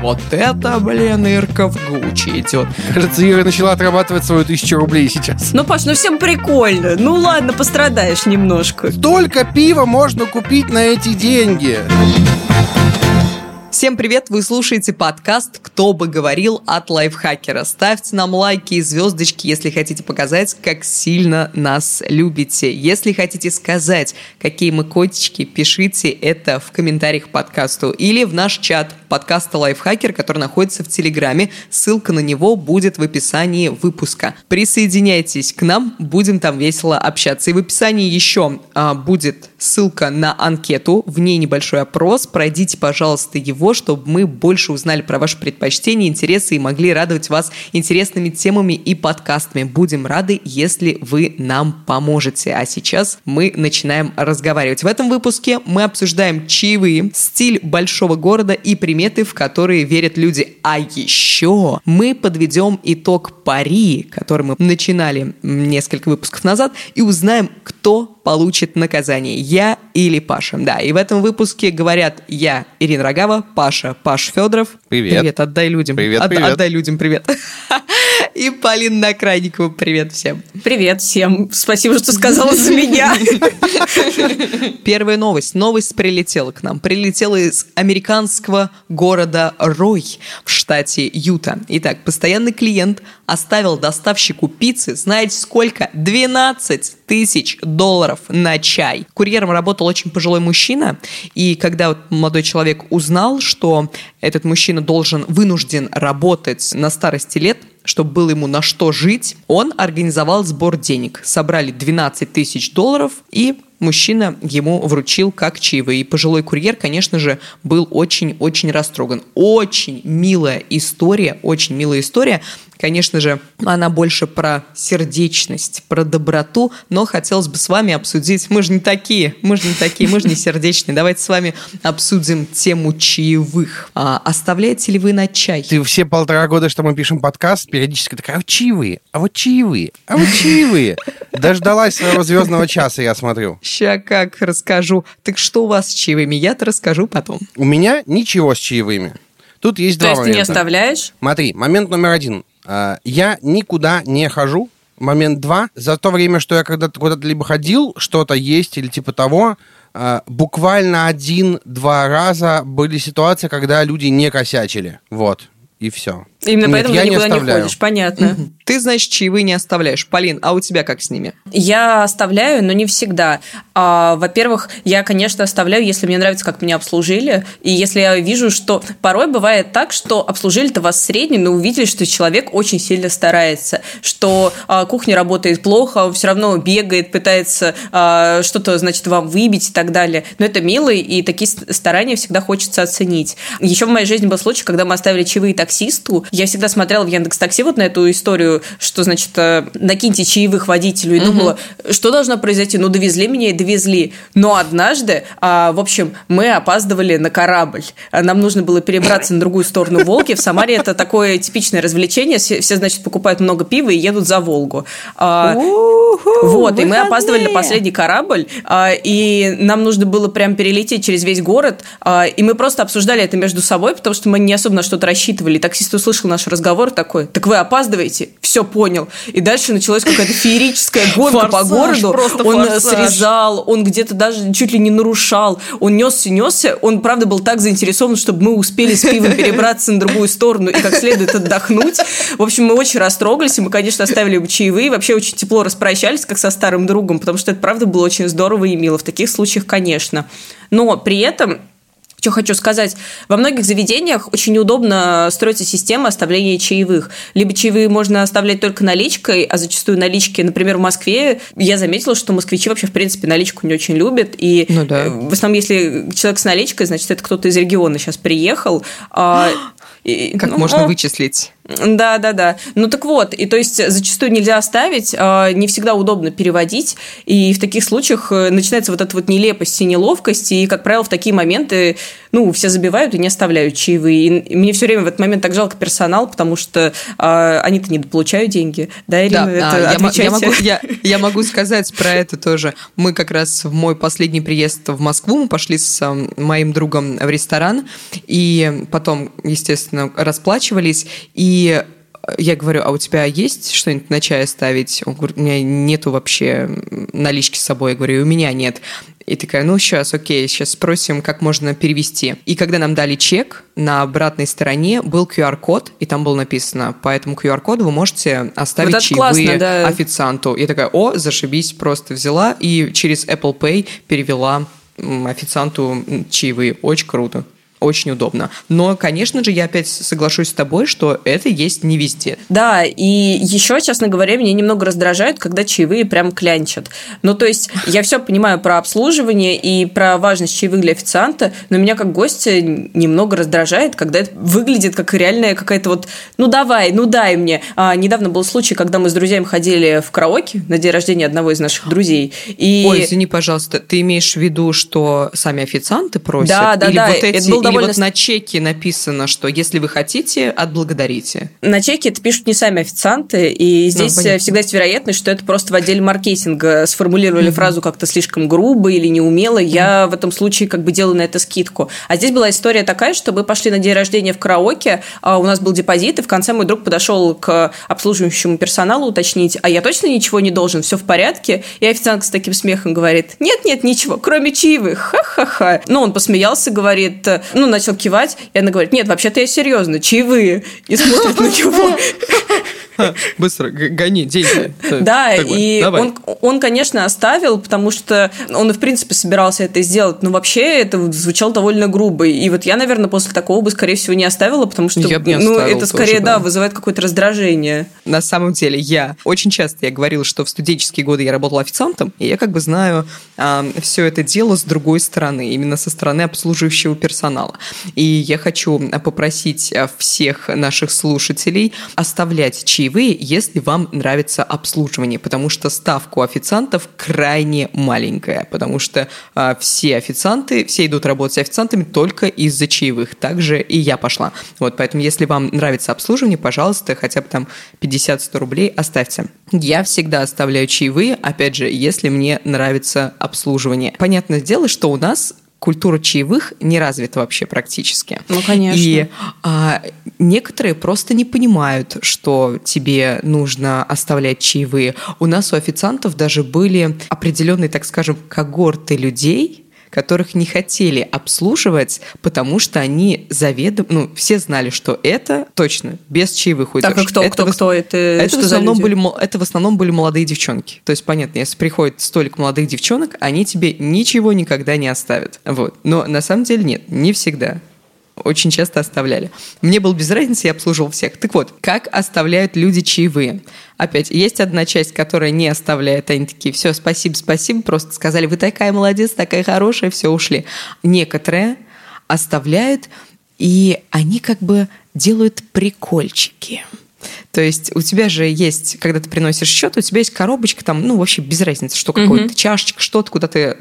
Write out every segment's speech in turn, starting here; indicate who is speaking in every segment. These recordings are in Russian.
Speaker 1: Вот это, блин, Ирка в Гуччи идет.
Speaker 2: Кажется, Ира начала отрабатывать свою тысячу рублей сейчас.
Speaker 3: Ну, Паш, ну всем прикольно. Ну ладно, пострадаешь немножко.
Speaker 2: Столько пива можно купить на эти деньги.
Speaker 1: Всем привет! Вы слушаете подкаст «Кто бы говорил» от лайфхакера. Ставьте нам лайки и звездочки, если хотите показать, как сильно нас любите. Если хотите сказать, какие мы котички, пишите это в комментариях к подкасту или в наш чат подкаста «Лайфхакер», который находится в Телеграме. Ссылка на него будет в описании выпуска. Присоединяйтесь к нам, будем там весело общаться. И в описании еще а, будет ссылка на анкету, в ней небольшой опрос. Пройдите, пожалуйста, его его, чтобы мы больше узнали про ваши предпочтения, интересы и могли радовать вас интересными темами и подкастами. Будем рады, если вы нам поможете. А сейчас мы начинаем разговаривать. В этом выпуске мы обсуждаем чаевые, стиль большого города и приметы, в которые верят люди. А еще мы подведем итог пари, который мы начинали несколько выпусков назад, и узнаем, кто получит наказание, я или Паша. Да, и в этом выпуске говорят я, Ирина Рогава, Паша, Паш Федоров.
Speaker 2: Привет.
Speaker 1: Привет, отдай людям.
Speaker 2: Привет,
Speaker 1: От,
Speaker 2: привет.
Speaker 1: Отдай людям привет. И Полина Накрайникова, привет всем.
Speaker 3: Привет всем. Спасибо, что сказала за меня.
Speaker 1: Первая новость. Новость прилетела к нам. Прилетела из американского города Рой в штате Юта. Итак, постоянный клиент оставил доставщику пиццы, знаете сколько? 12 тысяч долларов на чай. Курьером работал очень пожилой мужчина, и когда вот молодой человек узнал, что этот мужчина должен, вынужден работать на старости лет, чтобы было ему на что жить, он организовал сбор денег. Собрали 12 тысяч долларов и мужчина ему вручил как чаевые. И пожилой курьер, конечно же, был очень-очень растроган. Очень милая история, очень милая история. Конечно же, она больше про сердечность, про доброту, но хотелось бы с вами обсудить, мы же не такие, мы же не такие, мы же не сердечные. Давайте с вами обсудим тему чаевых. А, оставляете ли вы на чай?
Speaker 2: Ты все полтора года, что мы пишем подкаст, периодически такая, а вот чаевые, а вот чаевые, а вот чаевые. Дождалась своего звездного часа, я смотрю.
Speaker 1: Ща как расскажу. Так что у вас с чаевыми? Я-то расскажу потом.
Speaker 2: У меня ничего с чаевыми. Тут есть
Speaker 3: То
Speaker 2: два
Speaker 3: есть ты не
Speaker 2: момента.
Speaker 3: оставляешь?
Speaker 2: Смотри, момент номер один. А, Я никуда не хожу. Момент два. За то время, что я когда-то куда-то либо ходил, что-то есть или типа того, а, буквально один-два раза были ситуации, когда люди не косячили. Вот. И все.
Speaker 3: Именно
Speaker 2: Нет,
Speaker 3: поэтому
Speaker 2: я
Speaker 3: ты
Speaker 2: не
Speaker 3: никуда не,
Speaker 2: оставляю.
Speaker 3: ходишь, понятно.
Speaker 1: Ты, значит, чаевые не оставляешь. Полин, а у тебя как с ними?
Speaker 3: Я оставляю, но не всегда. А, во-первых, я, конечно, оставляю, если мне нравится, как меня обслужили, и если я вижу, что порой бывает так, что обслужили-то вас средне, но увидели, что человек очень сильно старается, что а, кухня работает плохо, он все равно бегает, пытается а, что-то, значит, вам выбить и так далее. Но это мило, и такие старания всегда хочется оценить. Еще в моей жизни был случай, когда мы оставили чаевые таксисту. Я всегда смотрела в Яндекс Такси вот на эту историю, что, значит, э, накиньте чаевых водителю, и думала, что должно произойти? Ну, довезли меня и довезли. Но однажды, а, в общем, мы опаздывали на корабль. Нам нужно было перебраться на другую сторону Волги. В Самаре это такое типичное развлечение. Все, все, значит, покупают много пива и едут за Волгу. А, вот, и мы опаздывали на последний корабль, а, и нам нужно было прям перелететь через весь город, а, и мы просто обсуждали это между собой, потому что мы не особо на что-то рассчитывали. Таксист услышал наш разговор такой, так вы опаздываете? Все понял. И дальше началась какая-то феерическая гонка по
Speaker 1: Форсаж,
Speaker 3: городу.
Speaker 1: просто
Speaker 3: Он э,
Speaker 1: форсаж.
Speaker 3: срезал, он где-то даже чуть ли не нарушал. Он несся, несся. Он, правда, был так заинтересован, чтобы мы успели с пивом перебраться на другую сторону и как следует отдохнуть. В общем, мы очень растрогались, и мы, конечно, оставили ему чаевые, вообще очень тепло распрощались, как со старым другом, потому что это, правда, было очень здорово и мило. В таких случаях, конечно. Но при этом что хочу сказать, во многих заведениях очень удобно строится система оставления чаевых. Либо чаевые можно оставлять только наличкой, а зачастую налички, например, в Москве, я заметила, что москвичи вообще, в принципе, наличку не очень любят. И
Speaker 1: Ну да.
Speaker 3: э, в основном, если человек с наличкой, значит, это кто-то из региона сейчас приехал. а,
Speaker 1: Как
Speaker 3: ну,
Speaker 1: можно
Speaker 3: а,
Speaker 1: вычислить?
Speaker 3: Да, да, да. Ну так вот, и то есть зачастую нельзя оставить, а, не всегда удобно переводить, и в таких случаях э, начинается вот эта вот нелепость и неловкость, и, как правило, в такие моменты, ну, все забивают и не оставляют чаевые. И мне все время в этот момент так жалко персонал, потому что а, они-то не получают деньги. Да, Ирина, да, это
Speaker 1: а, я, я, могу, я, я могу сказать про это тоже. Мы как раз в мой последний приезд в Москву, мы пошли с моим другом в ресторан, и потом, естественно, расплачивались, и я говорю, а у тебя есть что-нибудь на чай ставить? Он говорит, у меня нету вообще налички с собой. Я говорю, у меня нет. И такая, ну сейчас, окей, сейчас спросим, как можно перевести. И когда нам дали чек, на обратной стороне был QR-код, и там было написано, по этому QR-коду вы можете оставить вот чаевые классно, да. официанту. Я такая, о, зашибись, просто взяла и через Apple Pay перевела официанту чаевые. Очень круто очень удобно. Но, конечно же, я опять соглашусь с тобой, что это есть не везде.
Speaker 3: Да, и еще, честно говоря, меня немного раздражают, когда чаевые прям клянчат. Ну, то есть, я все понимаю про обслуживание и про важность чаевых для официанта, но меня как гостя немного раздражает, когда это выглядит как реальная какая-то вот, ну, давай, ну, дай мне. А, недавно был случай, когда мы с друзьями ходили в караоке на день рождения одного из наших друзей. И...
Speaker 1: Ой, извини, пожалуйста, ты имеешь в виду, что сами официанты просят?
Speaker 3: Да, да,
Speaker 1: Или
Speaker 3: да.
Speaker 1: Вот эти, это был довольно... вот на чеке написано, что если вы хотите, отблагодарите.
Speaker 3: На чеке это пишут не сами официанты, и ну, здесь ну, всегда есть вероятность, что это просто в отделе маркетинга сформулировали mm-hmm. фразу как-то слишком грубо или неумело. Mm-hmm. Я в этом случае как бы делаю на это скидку. А здесь была история такая, что мы пошли на день рождения в караоке, а у нас был депозит, и в конце мой друг подошел к обслуживающему персоналу уточнить, а я точно ничего не должен, все в порядке? И официант с таким смехом говорит, нет-нет, ничего, кроме чаевых, ха-ха-ха. Ну, он посмеялся, говорит, ну, начал кивать, и она говорит, нет, вообще-то я серьезно, чаевые. И смотрит на него.
Speaker 1: Быстро, гони деньги.
Speaker 3: Да, и он, он, конечно, оставил, потому что он, в принципе, собирался это сделать, но вообще это звучало довольно грубо. И вот я, наверное, после такого бы, скорее всего, не оставила, потому что ну, это скорее, да, вызывает какое-то раздражение.
Speaker 1: На самом деле, я очень часто я говорила, что в студенческие годы я работала официантом, и я как бы знаю а, все это дело с другой стороны, именно со стороны обслуживающего персонала. И я хочу попросить всех наших слушателей оставлять чаевые чаевые, если вам нравится обслуживание, потому что ставка у официантов крайне маленькая, потому что а, все официанты, все идут работать с официантами только из-за чаевых. Также и я пошла. Вот, поэтому если вам нравится обслуживание, пожалуйста, хотя бы там 50-100 рублей оставьте. Я всегда оставляю чаевые, опять же, если мне нравится обслуживание. Понятное дело, что у нас культура чаевых не развита вообще практически.
Speaker 3: Ну, конечно.
Speaker 1: И а, некоторые просто не понимают, что тебе нужно оставлять чаевые. У нас у официантов даже были определенные, так скажем, когорты людей, которых не хотели обслуживать, потому что они заведомо, ну, все знали, что это точно без чаевых уйдешь.
Speaker 3: Так, а кто,
Speaker 1: это
Speaker 3: кто, в... кто это?
Speaker 1: Это в, основном были, это в основном были молодые девчонки. То есть, понятно, если приходит столик молодых девчонок, они тебе ничего никогда не оставят. Вот. Но на самом деле нет, не всегда очень часто оставляли. Мне было без разницы, я обслуживал всех. Так вот, как оставляют люди чаевые? Опять, есть одна часть, которая не оставляет, они такие, все, спасибо, спасибо, просто сказали, вы такая молодец, такая хорошая, все, ушли. Некоторые оставляют, и они как бы делают прикольчики. То есть у тебя же есть, когда ты приносишь счет, у тебя есть коробочка там, ну вообще без разницы, что какой-то mm-hmm. чашечка, что-то, куда ты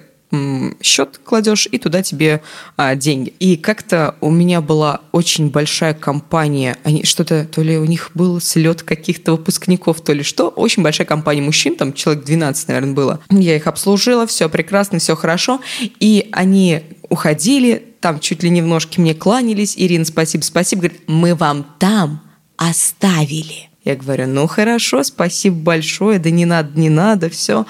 Speaker 1: счет кладешь, и туда тебе а, деньги. И как-то у меня была очень большая компания, они что-то, то ли у них был слет каких-то выпускников, то ли что, очень большая компания мужчин, там человек 12, наверное, было. Я их обслужила, все прекрасно, все хорошо, и они уходили, там чуть ли не в ножки мне кланялись, Ирина, спасибо, спасибо, говорит, мы вам там оставили. Я говорю, ну хорошо, спасибо большое, да не надо, не надо, все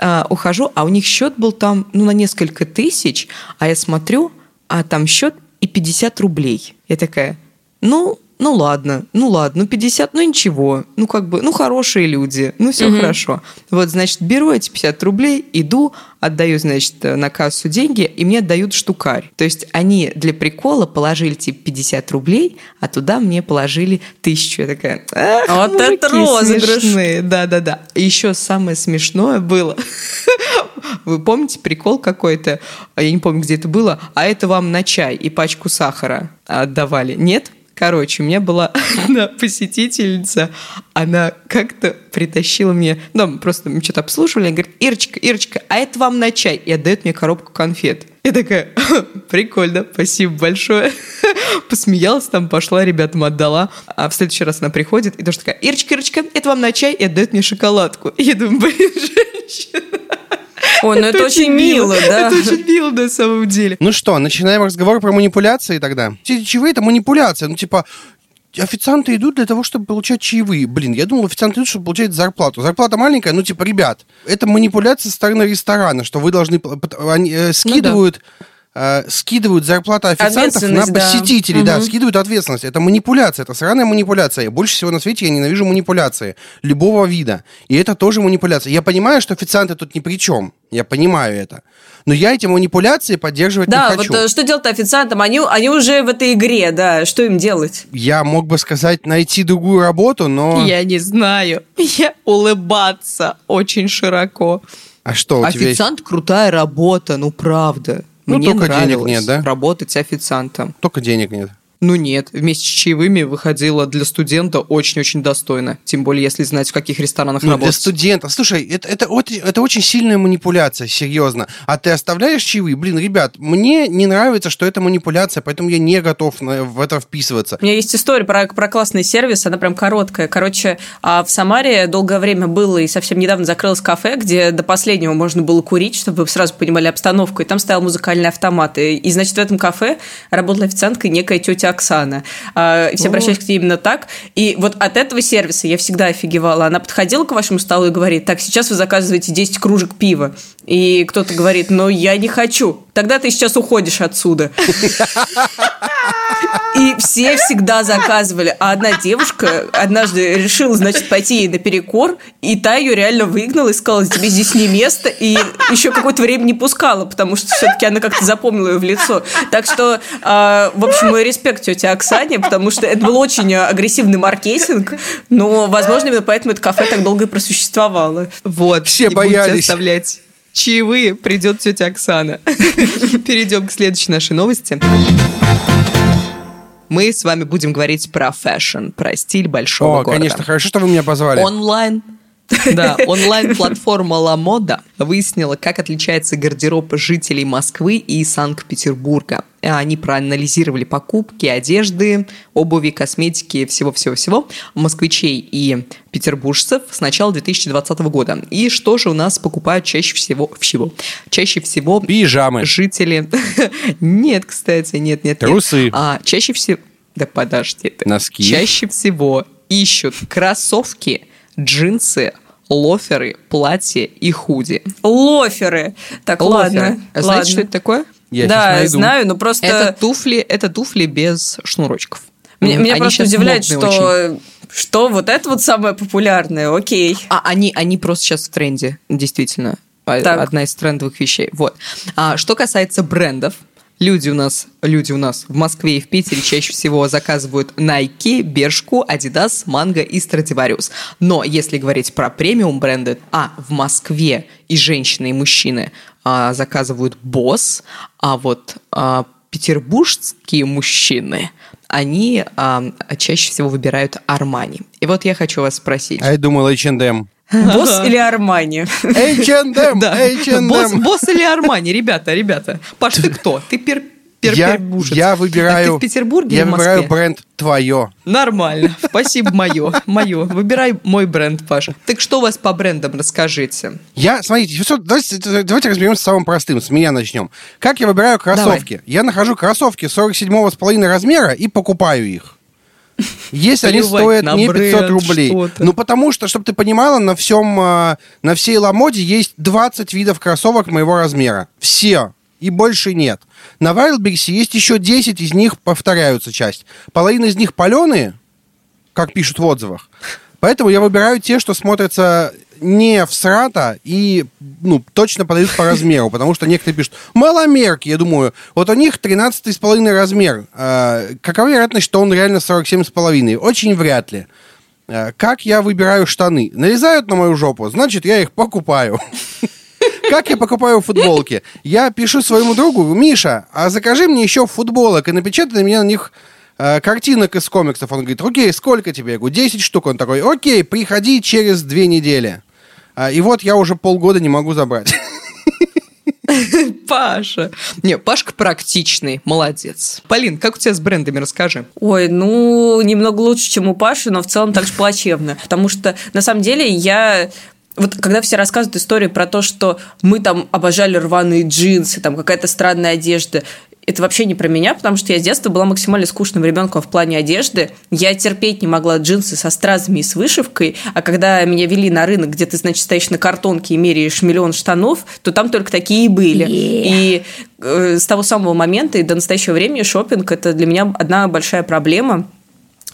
Speaker 1: э, ухожу, а у них счет был там ну, на несколько тысяч, а я смотрю, а там счет и 50 рублей. Я такая, ну, ну ладно, ну ладно, ну 50, ну ничего, ну как бы, ну хорошие люди, ну все угу. хорошо. Вот, значит, беру эти 50 рублей, иду, отдаю, значит, на кассу деньги, и мне отдают штукарь. То есть они для прикола положили типа 50 рублей, а туда мне положили тысячу. Я такая, ах,
Speaker 3: вот это розыгрыш.
Speaker 1: Да-да-да. Еще самое смешное было. Вы помните прикол какой-то? Я не помню, где это было. А это вам на чай и пачку сахара отдавали. Нет? Короче, у меня была одна посетительница, она как-то притащила мне, ну, просто мы что-то обслуживали, она говорит, Ирочка, Ирочка, а это вам на чай? И отдает мне коробку конфет. Я такая, прикольно, спасибо большое. Посмеялась там, пошла, ребятам отдала. А в следующий раз она приходит и тоже такая, Ирочка, Ирочка, это вам на чай? И отдает мне шоколадку. И я думаю, блин, женщина.
Speaker 3: Ой, ну это, это очень мило, да.
Speaker 1: Это очень мило на самом деле.
Speaker 2: Ну что, начинаем разговор про манипуляции тогда. Эти чаевые это манипуляция. Ну, типа, официанты идут для того, чтобы получать чаевые. Блин, я думал, официанты идут, чтобы получать зарплату. Зарплата маленькая, ну, типа, ребят, это манипуляция со стороны ресторана, что вы должны... Они э, скидывают... Ну, да э, скидывают зарплату официантов на посетителей, да, угу. скидывают ответственность. Это манипуляция, это сраная манипуляция. Больше всего на свете я ненавижу манипуляции любого вида. И это тоже манипуляция. Я понимаю, что официанты тут ни при чем. Я понимаю это. Но я эти манипуляции поддерживать
Speaker 3: да,
Speaker 2: не хочу.
Speaker 3: Да, вот что делать официантам? Они, они уже в этой игре, да. Что им делать?
Speaker 2: Я мог бы сказать найти другую работу, но...
Speaker 1: Я не знаю. Я улыбаться очень широко.
Speaker 2: А что у
Speaker 1: Официант
Speaker 2: тебя есть?
Speaker 1: крутая работа, ну правда.
Speaker 2: Ну,
Speaker 1: Мне
Speaker 2: только
Speaker 1: нравилось
Speaker 2: денег нет, да?
Speaker 1: работать официантом.
Speaker 2: Только денег нет.
Speaker 1: Ну нет, вместе с чаевыми выходило для студента очень-очень достойно. Тем более, если знать, в каких ресторанах
Speaker 2: ну,
Speaker 1: работать.
Speaker 2: Для студента. Слушай, это, это, это очень сильная манипуляция, серьезно. А ты оставляешь чаевые? Блин, ребят, мне не нравится, что это манипуляция, поэтому я не готов на, в это вписываться.
Speaker 3: У меня есть история про, про классный сервис, она прям короткая. Короче, а в Самаре долгое время было и совсем недавно закрылось кафе, где до последнего можно было курить, чтобы вы сразу понимали обстановку. И там стоял музыкальный автомат. И, и значит, в этом кафе работала официантка некая тетя Оксана. А, все обращались к ней именно так. И вот от этого сервиса я всегда офигевала. Она подходила к вашему столу и говорит, так, сейчас вы заказываете 10 кружек пива. И кто-то говорит, ну, я не хочу. Тогда ты сейчас уходишь отсюда. И все всегда заказывали. А одна девушка однажды решила, значит, пойти ей наперекор, и та ее реально выгнала и сказала, тебе здесь не место, и еще какое-то время не пускала, потому что все-таки она как-то запомнила ее в лицо. Так что, э, в общем, мой респект тете Оксане, потому что это был очень агрессивный маркетинг, но, возможно, именно поэтому это кафе так долго и просуществовало.
Speaker 1: Вот.
Speaker 2: Все боялись.
Speaker 1: оставлять чаевые, придет тетя Оксана. Перейдем к следующей нашей новости мы с вами будем говорить про fashion, про стиль большого
Speaker 2: О,
Speaker 1: города.
Speaker 2: конечно, хорошо, что вы меня позвали.
Speaker 1: Онлайн да, онлайн-платформа Lamoda выяснила, как отличается гардероб жителей Москвы и Санкт-Петербурга. Они проанализировали покупки одежды, обуви, косметики, всего-всего-всего москвичей и петербуржцев с начала 2020 года. И что же у нас покупают чаще всего? всего? Чаще всего...
Speaker 2: Пижамы.
Speaker 1: Жители... Нет, кстати, нет, нет.
Speaker 2: Трусы.
Speaker 1: А, чаще всего... Да подожди ты.
Speaker 2: Носки.
Speaker 1: Чаще всего ищут кроссовки, джинсы, лоферы, платья и худи.
Speaker 3: Лоферы. Так, лоферы. ладно.
Speaker 1: А знаете, что это такое?
Speaker 2: Я
Speaker 3: да, знаю, но просто...
Speaker 1: Это туфли, это туфли без шнурочков.
Speaker 3: Меня, меня просто удивляет, что, очень. что вот это вот самое популярное, окей.
Speaker 1: А они, они просто сейчас в тренде, действительно. А, так. Одна из трендовых вещей. Вот. А, что касается брендов, Люди у нас, люди у нас в Москве и в Питере чаще всего заказывают Nike, Бершку, Adidas, Mango и Stradivarius. Но если говорить про премиум бренды, а в Москве и женщины, и мужчины а, заказывают Boss, а вот а, петербургские мужчины, они а, чаще всего выбирают Армани. И вот я хочу вас спросить.
Speaker 2: А я думал H&M.
Speaker 3: Босс или Армани?
Speaker 2: H&M,
Speaker 1: да.
Speaker 2: H&M.
Speaker 1: Босс, босс или Армани, ребята, ребята. Паш, ты кто? Ты пер, пер,
Speaker 2: я, я выбираю...
Speaker 1: Так ты в Петербурге
Speaker 2: Я
Speaker 1: в
Speaker 2: выбираю бренд твое.
Speaker 1: Нормально. Спасибо, мое. Мое. Выбирай мой бренд, Паша. Так что у вас по брендам, расскажите.
Speaker 2: Я, смотрите, все, давайте, давайте разберемся с самым простым. С меня начнем. Как я выбираю кроссовки? Давай. Я нахожу кроссовки 47,5 размера и покупаю их. Если они стоят не 500 рублей. Ну, потому что, чтобы ты понимала, на всем, а, на всей Ламоде есть 20 видов кроссовок моего размера. Все. И больше нет. На Wildberries есть еще 10, из них повторяются часть. Половина из них паленые, как пишут в отзывах. Поэтому я выбираю те, что смотрятся не в срата и ну, точно подойдут по размеру, потому что некоторые пишут маломерки. Я думаю, вот у них 13,5 размер. Э, какова вероятность, что он реально 47,5? Очень вряд ли. Э, как я выбираю штаны? Нарезают на мою жопу, значит, я их покупаю. Как я покупаю футболки? Я пишу своему другу, Миша, а закажи мне еще футболок и напечатай на меня на них э, картинок из комиксов. Он говорит, окей, сколько тебе? Я говорю, 10 штук. Он такой, окей, приходи через две недели. А, и вот я уже полгода не могу забрать.
Speaker 1: Паша. Не, Пашка практичный, молодец. Полин, как у тебя с брендами, расскажи.
Speaker 3: Ой, ну, немного лучше, чем у Паши, но в целом так же плачевно. Потому что, на самом деле, я вот когда все рассказывают историю про то, что мы там обожали рваные джинсы, там какая-то странная одежда, это вообще не про меня, потому что я с детства была максимально скучным ребенком в плане одежды. Я терпеть не могла джинсы со стразами и с вышивкой, а когда меня вели на рынок, где ты, значит, стоишь на картонке и меряешь миллион штанов, то там только такие и были. Yeah. И э, с того самого момента и до настоящего времени шопинг это для меня одна большая проблема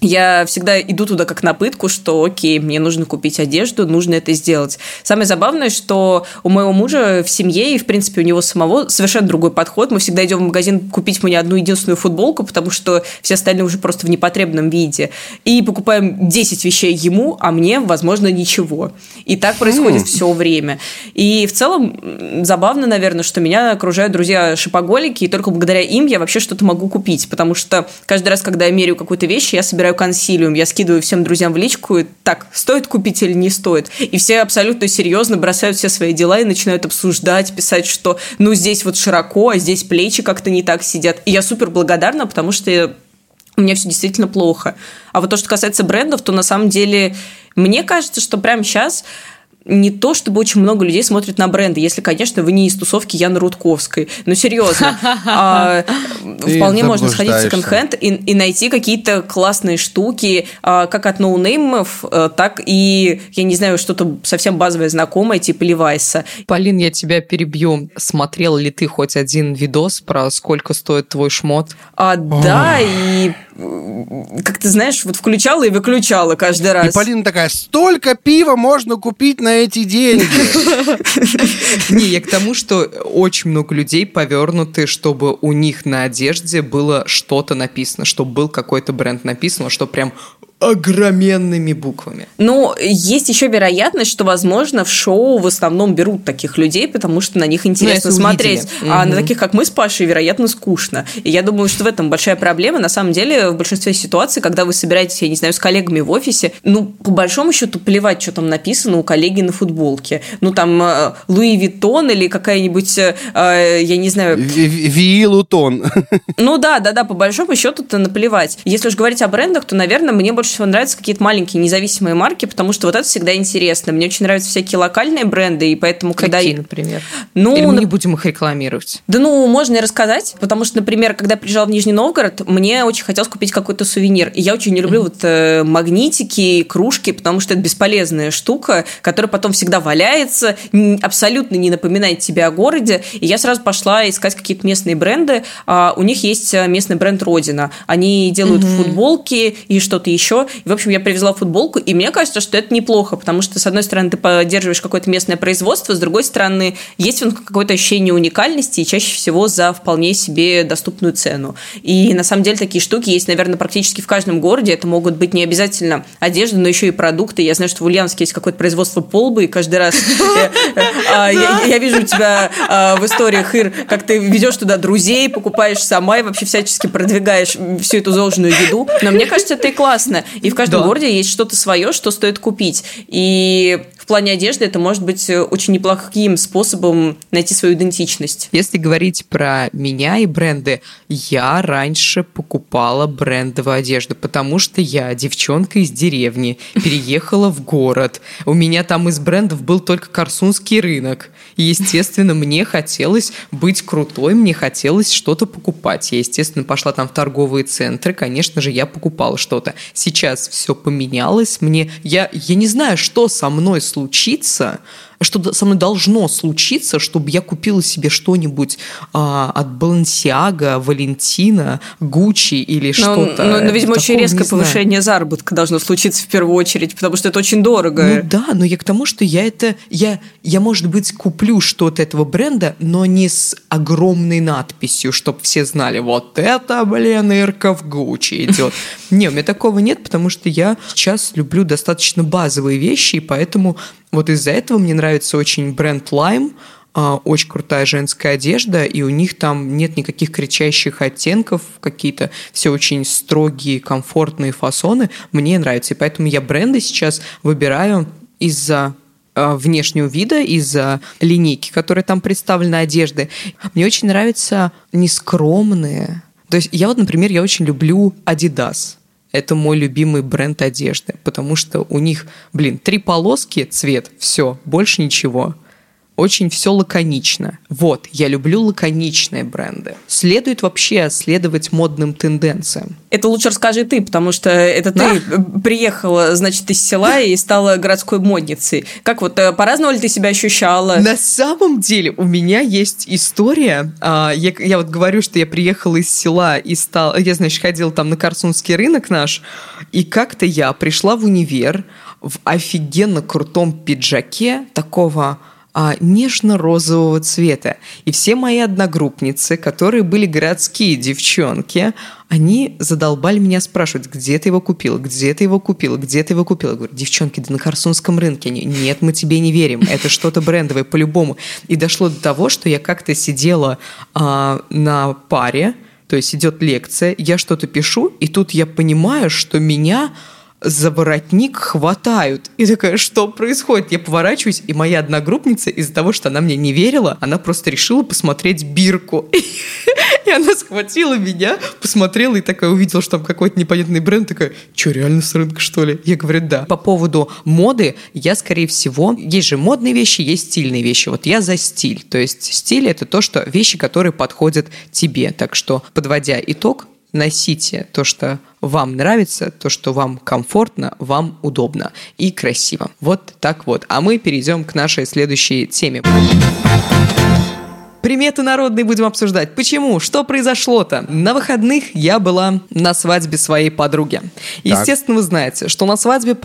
Speaker 3: я всегда иду туда как на пытку, что окей, мне нужно купить одежду, нужно это сделать. Самое забавное, что у моего мужа в семье и, в принципе, у него самого совершенно другой подход. Мы всегда идем в магазин купить мне одну единственную футболку, потому что все остальные уже просто в непотребном виде. И покупаем 10 вещей ему, а мне, возможно, ничего. И так происходит mm. все время. И в целом забавно, наверное, что меня окружают друзья-шопоголики, и только благодаря им я вообще что-то могу купить, потому что каждый раз, когда я меряю какую-то вещь, я собираю консилиум, я скидываю всем друзьям в личку, и так, стоит купить или не стоит. И все абсолютно серьезно бросают все свои дела и начинают обсуждать, писать, что ну здесь вот широко, а здесь плечи как-то не так сидят. И я супер благодарна, потому что у меня все действительно плохо. А вот то, что касается брендов, то на самом деле мне кажется, что прямо сейчас не то, чтобы очень много людей смотрят на бренды, если, конечно, вы не из тусовки Яны Рудковской. Но серьезно, а, вполне можно сходить в секонд-хенд и найти какие-то классные штуки, а, как от ноунеймов, э, так и, я не знаю, что-то совсем базовое знакомое, типа Левайса.
Speaker 1: Полин, я тебя перебью. Смотрел ли ты хоть один видос про сколько стоит твой шмот?
Speaker 3: А, да, и как ты знаешь, вот включала и выключала каждый раз.
Speaker 2: И Полина такая, столько пива можно купить на эти деньги.
Speaker 1: Не, я к тому, что очень много людей повернуты, чтобы у них на одежде было что-то написано, чтобы был какой-то бренд написан, что прям огроменными буквами.
Speaker 3: Ну, есть еще вероятность, что, возможно, в шоу в основном берут таких людей, потому что на них ну, интересно ну, смотреть. Увидели. А угу. на таких, как мы с Пашей, вероятно, скучно. И я думаю, что в этом большая проблема. На самом деле, в большинстве ситуаций, когда вы собираетесь, я не знаю, с коллегами в офисе, ну, по большому счету, плевать, что там написано у коллеги на футболке. Ну, там, э, Луи Виттон или какая-нибудь, э, я не знаю...
Speaker 2: Виилутон.
Speaker 3: Ну, да, да, да, по большому счету-то наплевать. Если уж говорить о брендах, то, наверное, мне больше больше всего нравятся какие-то маленькие независимые марки, потому что вот это всегда интересно. Мне очень нравятся всякие локальные бренды, и поэтому
Speaker 1: Какие,
Speaker 3: когда...
Speaker 1: например? Ну, Или мы не будем их рекламировать?
Speaker 3: Да ну, можно и рассказать, потому что, например, когда я приезжала в Нижний Новгород, мне очень хотелось купить какой-то сувенир. И я очень не люблю mm-hmm. вот э, магнитики, кружки, потому что это бесполезная штука, которая потом всегда валяется, абсолютно не напоминает тебе о городе. И я сразу пошла искать какие-то местные бренды. А у них есть э, местный бренд Родина. Они делают mm-hmm. футболки и что-то еще еще. И, в общем, я привезла футболку, и мне кажется, что это неплохо, потому что, с одной стороны, ты поддерживаешь какое-то местное производство, с другой стороны, есть какое-то ощущение уникальности, и чаще всего за вполне себе доступную цену. И, на самом деле, такие штуки есть, наверное, практически в каждом городе. Это могут быть не обязательно одежда, но еще и продукты. Я знаю, что в Ульяновске есть какое-то производство полбы, и каждый раз а, я вижу тебя а, в историях, Ир, как ты ведешь туда друзей, покупаешь сама и вообще всячески продвигаешь всю эту золжную еду. Но мне кажется, это и классно. И в каждом да. городе есть что-то свое, что стоит купить. И в плане одежды это может быть э, очень неплохим способом найти свою идентичность.
Speaker 1: Если говорить про меня и бренды, я раньше покупала брендовую одежду, потому что я девчонка из деревни, переехала в город. У меня там из брендов был только Корсунский рынок. И, естественно, мне хотелось быть крутой, мне хотелось что-то покупать. Я, естественно, пошла там в торговые центры, конечно же, я покупала что-то. Сейчас все поменялось, мне... Я, я не знаю, что со мной случится, что со мной должно случиться, чтобы я купила себе что-нибудь а, от Балансиага, Валентина, Гуччи или что-то.
Speaker 3: Но, но, видимо, очень резкое повышение заработка должно случиться в первую очередь, потому что это очень дорого.
Speaker 1: Ну да, но я к тому, что я это... Я, я может быть, куплю что-то этого бренда, но не с огромной надписью, чтобы все знали, вот это, блин, Ирка в Гуччи идет. Не, у меня такого нет, потому что я сейчас люблю достаточно базовые вещи, и поэтому вот из-за этого мне нравится очень бренд Lime, а, очень крутая женская одежда, и у них там нет никаких кричащих оттенков, какие-то все очень строгие, комфортные фасоны. Мне нравится, и поэтому я бренды сейчас выбираю из-за а, внешнего вида, из-за линейки, которая там представлена одежды. Мне очень нравятся нескромные. То есть я вот, например, я очень люблю Adidas. Это мой любимый бренд одежды, потому что у них, блин, три полоски, цвет, все, больше ничего очень все лаконично. Вот, я люблю лаконичные бренды. Следует вообще следовать модным тенденциям.
Speaker 3: Это лучше расскажи ты, потому что это ты приехала, значит, из села и стала городской модницей. Как вот, э, по-разному ли ты себя ощущала?
Speaker 1: На самом деле у меня есть история. А, я, я вот говорю, что я приехала из села и стала... Я, значит, ходила там на Корсунский рынок наш, и как-то я пришла в универ в офигенно крутом пиджаке такого а, нежно-розового цвета. И все мои одногруппницы, которые были городские девчонки, они задолбали меня спрашивать, где ты его купил, где ты его купил, где ты его купил. Я говорю, девчонки, да на Харсунском рынке. Они, нет, мы тебе не верим, это что-то брендовое по-любому. И дошло до того, что я как-то сидела а, на паре, то есть идет лекция, я что-то пишу, и тут я понимаю, что меня за воротник хватают. И такая, что происходит? Я поворачиваюсь, и моя одногруппница из-за того, что она мне не верила, она просто решила посмотреть бирку. И она схватила меня, посмотрела и такая увидела, что там какой-то непонятный бренд, такая, что, реально с рынка, что ли? Я говорю, да. По поводу моды, я, скорее всего, есть же модные вещи, есть стильные вещи. Вот я за стиль. То есть стиль – это то, что вещи, которые подходят тебе. Так что, подводя итог, носите то, что вам нравится, то, что вам комфортно, вам удобно и красиво. Вот так вот. А мы перейдем к нашей следующей теме. Приметы народные будем обсуждать. Почему? Что произошло-то? На выходных я была на свадьбе своей подруги. Естественно, вы знаете, что на свадьбе,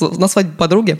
Speaker 1: на свадьбе подруги,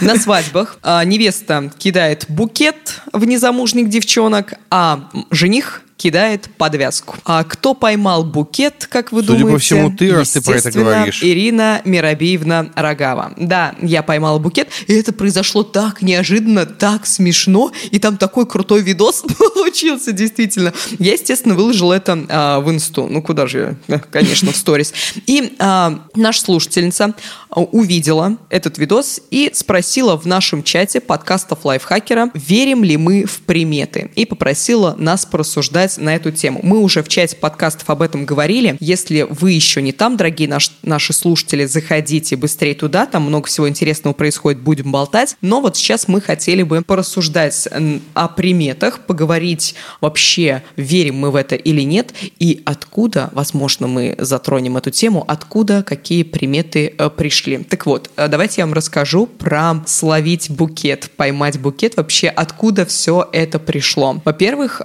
Speaker 1: на свадьбах а, невеста кидает букет в незамужних девчонок, а жених кидает подвязку. А кто поймал букет, как вы
Speaker 2: Судя
Speaker 1: думаете?
Speaker 2: по всему, ты, раз ты про это говоришь.
Speaker 1: Ирина Миробиевна Рогава. Да, я поймала букет, и это произошло так неожиданно, так смешно, и там такой крутой видос получился, действительно. Я, естественно, выложила это а, в инсту. Ну, куда же я? Конечно, в сторис. И а, наша слушательница а, увидела этот видос и спросила в нашем чате подкастов лайфхакера, верим ли мы в приметы, и попросила нас порассуждать рассказать на эту тему. Мы уже в чате подкастов об этом говорили. Если вы еще не там, дорогие наш, наши слушатели, заходите быстрее туда, там много всего интересного происходит, будем болтать. Но вот сейчас мы хотели бы порассуждать о приметах, поговорить вообще, верим мы в это или нет, и откуда, возможно, мы затронем эту тему, откуда какие приметы э, пришли. Так вот, э, давайте я вам расскажу про словить букет, поймать букет, вообще откуда все это пришло. Во-первых,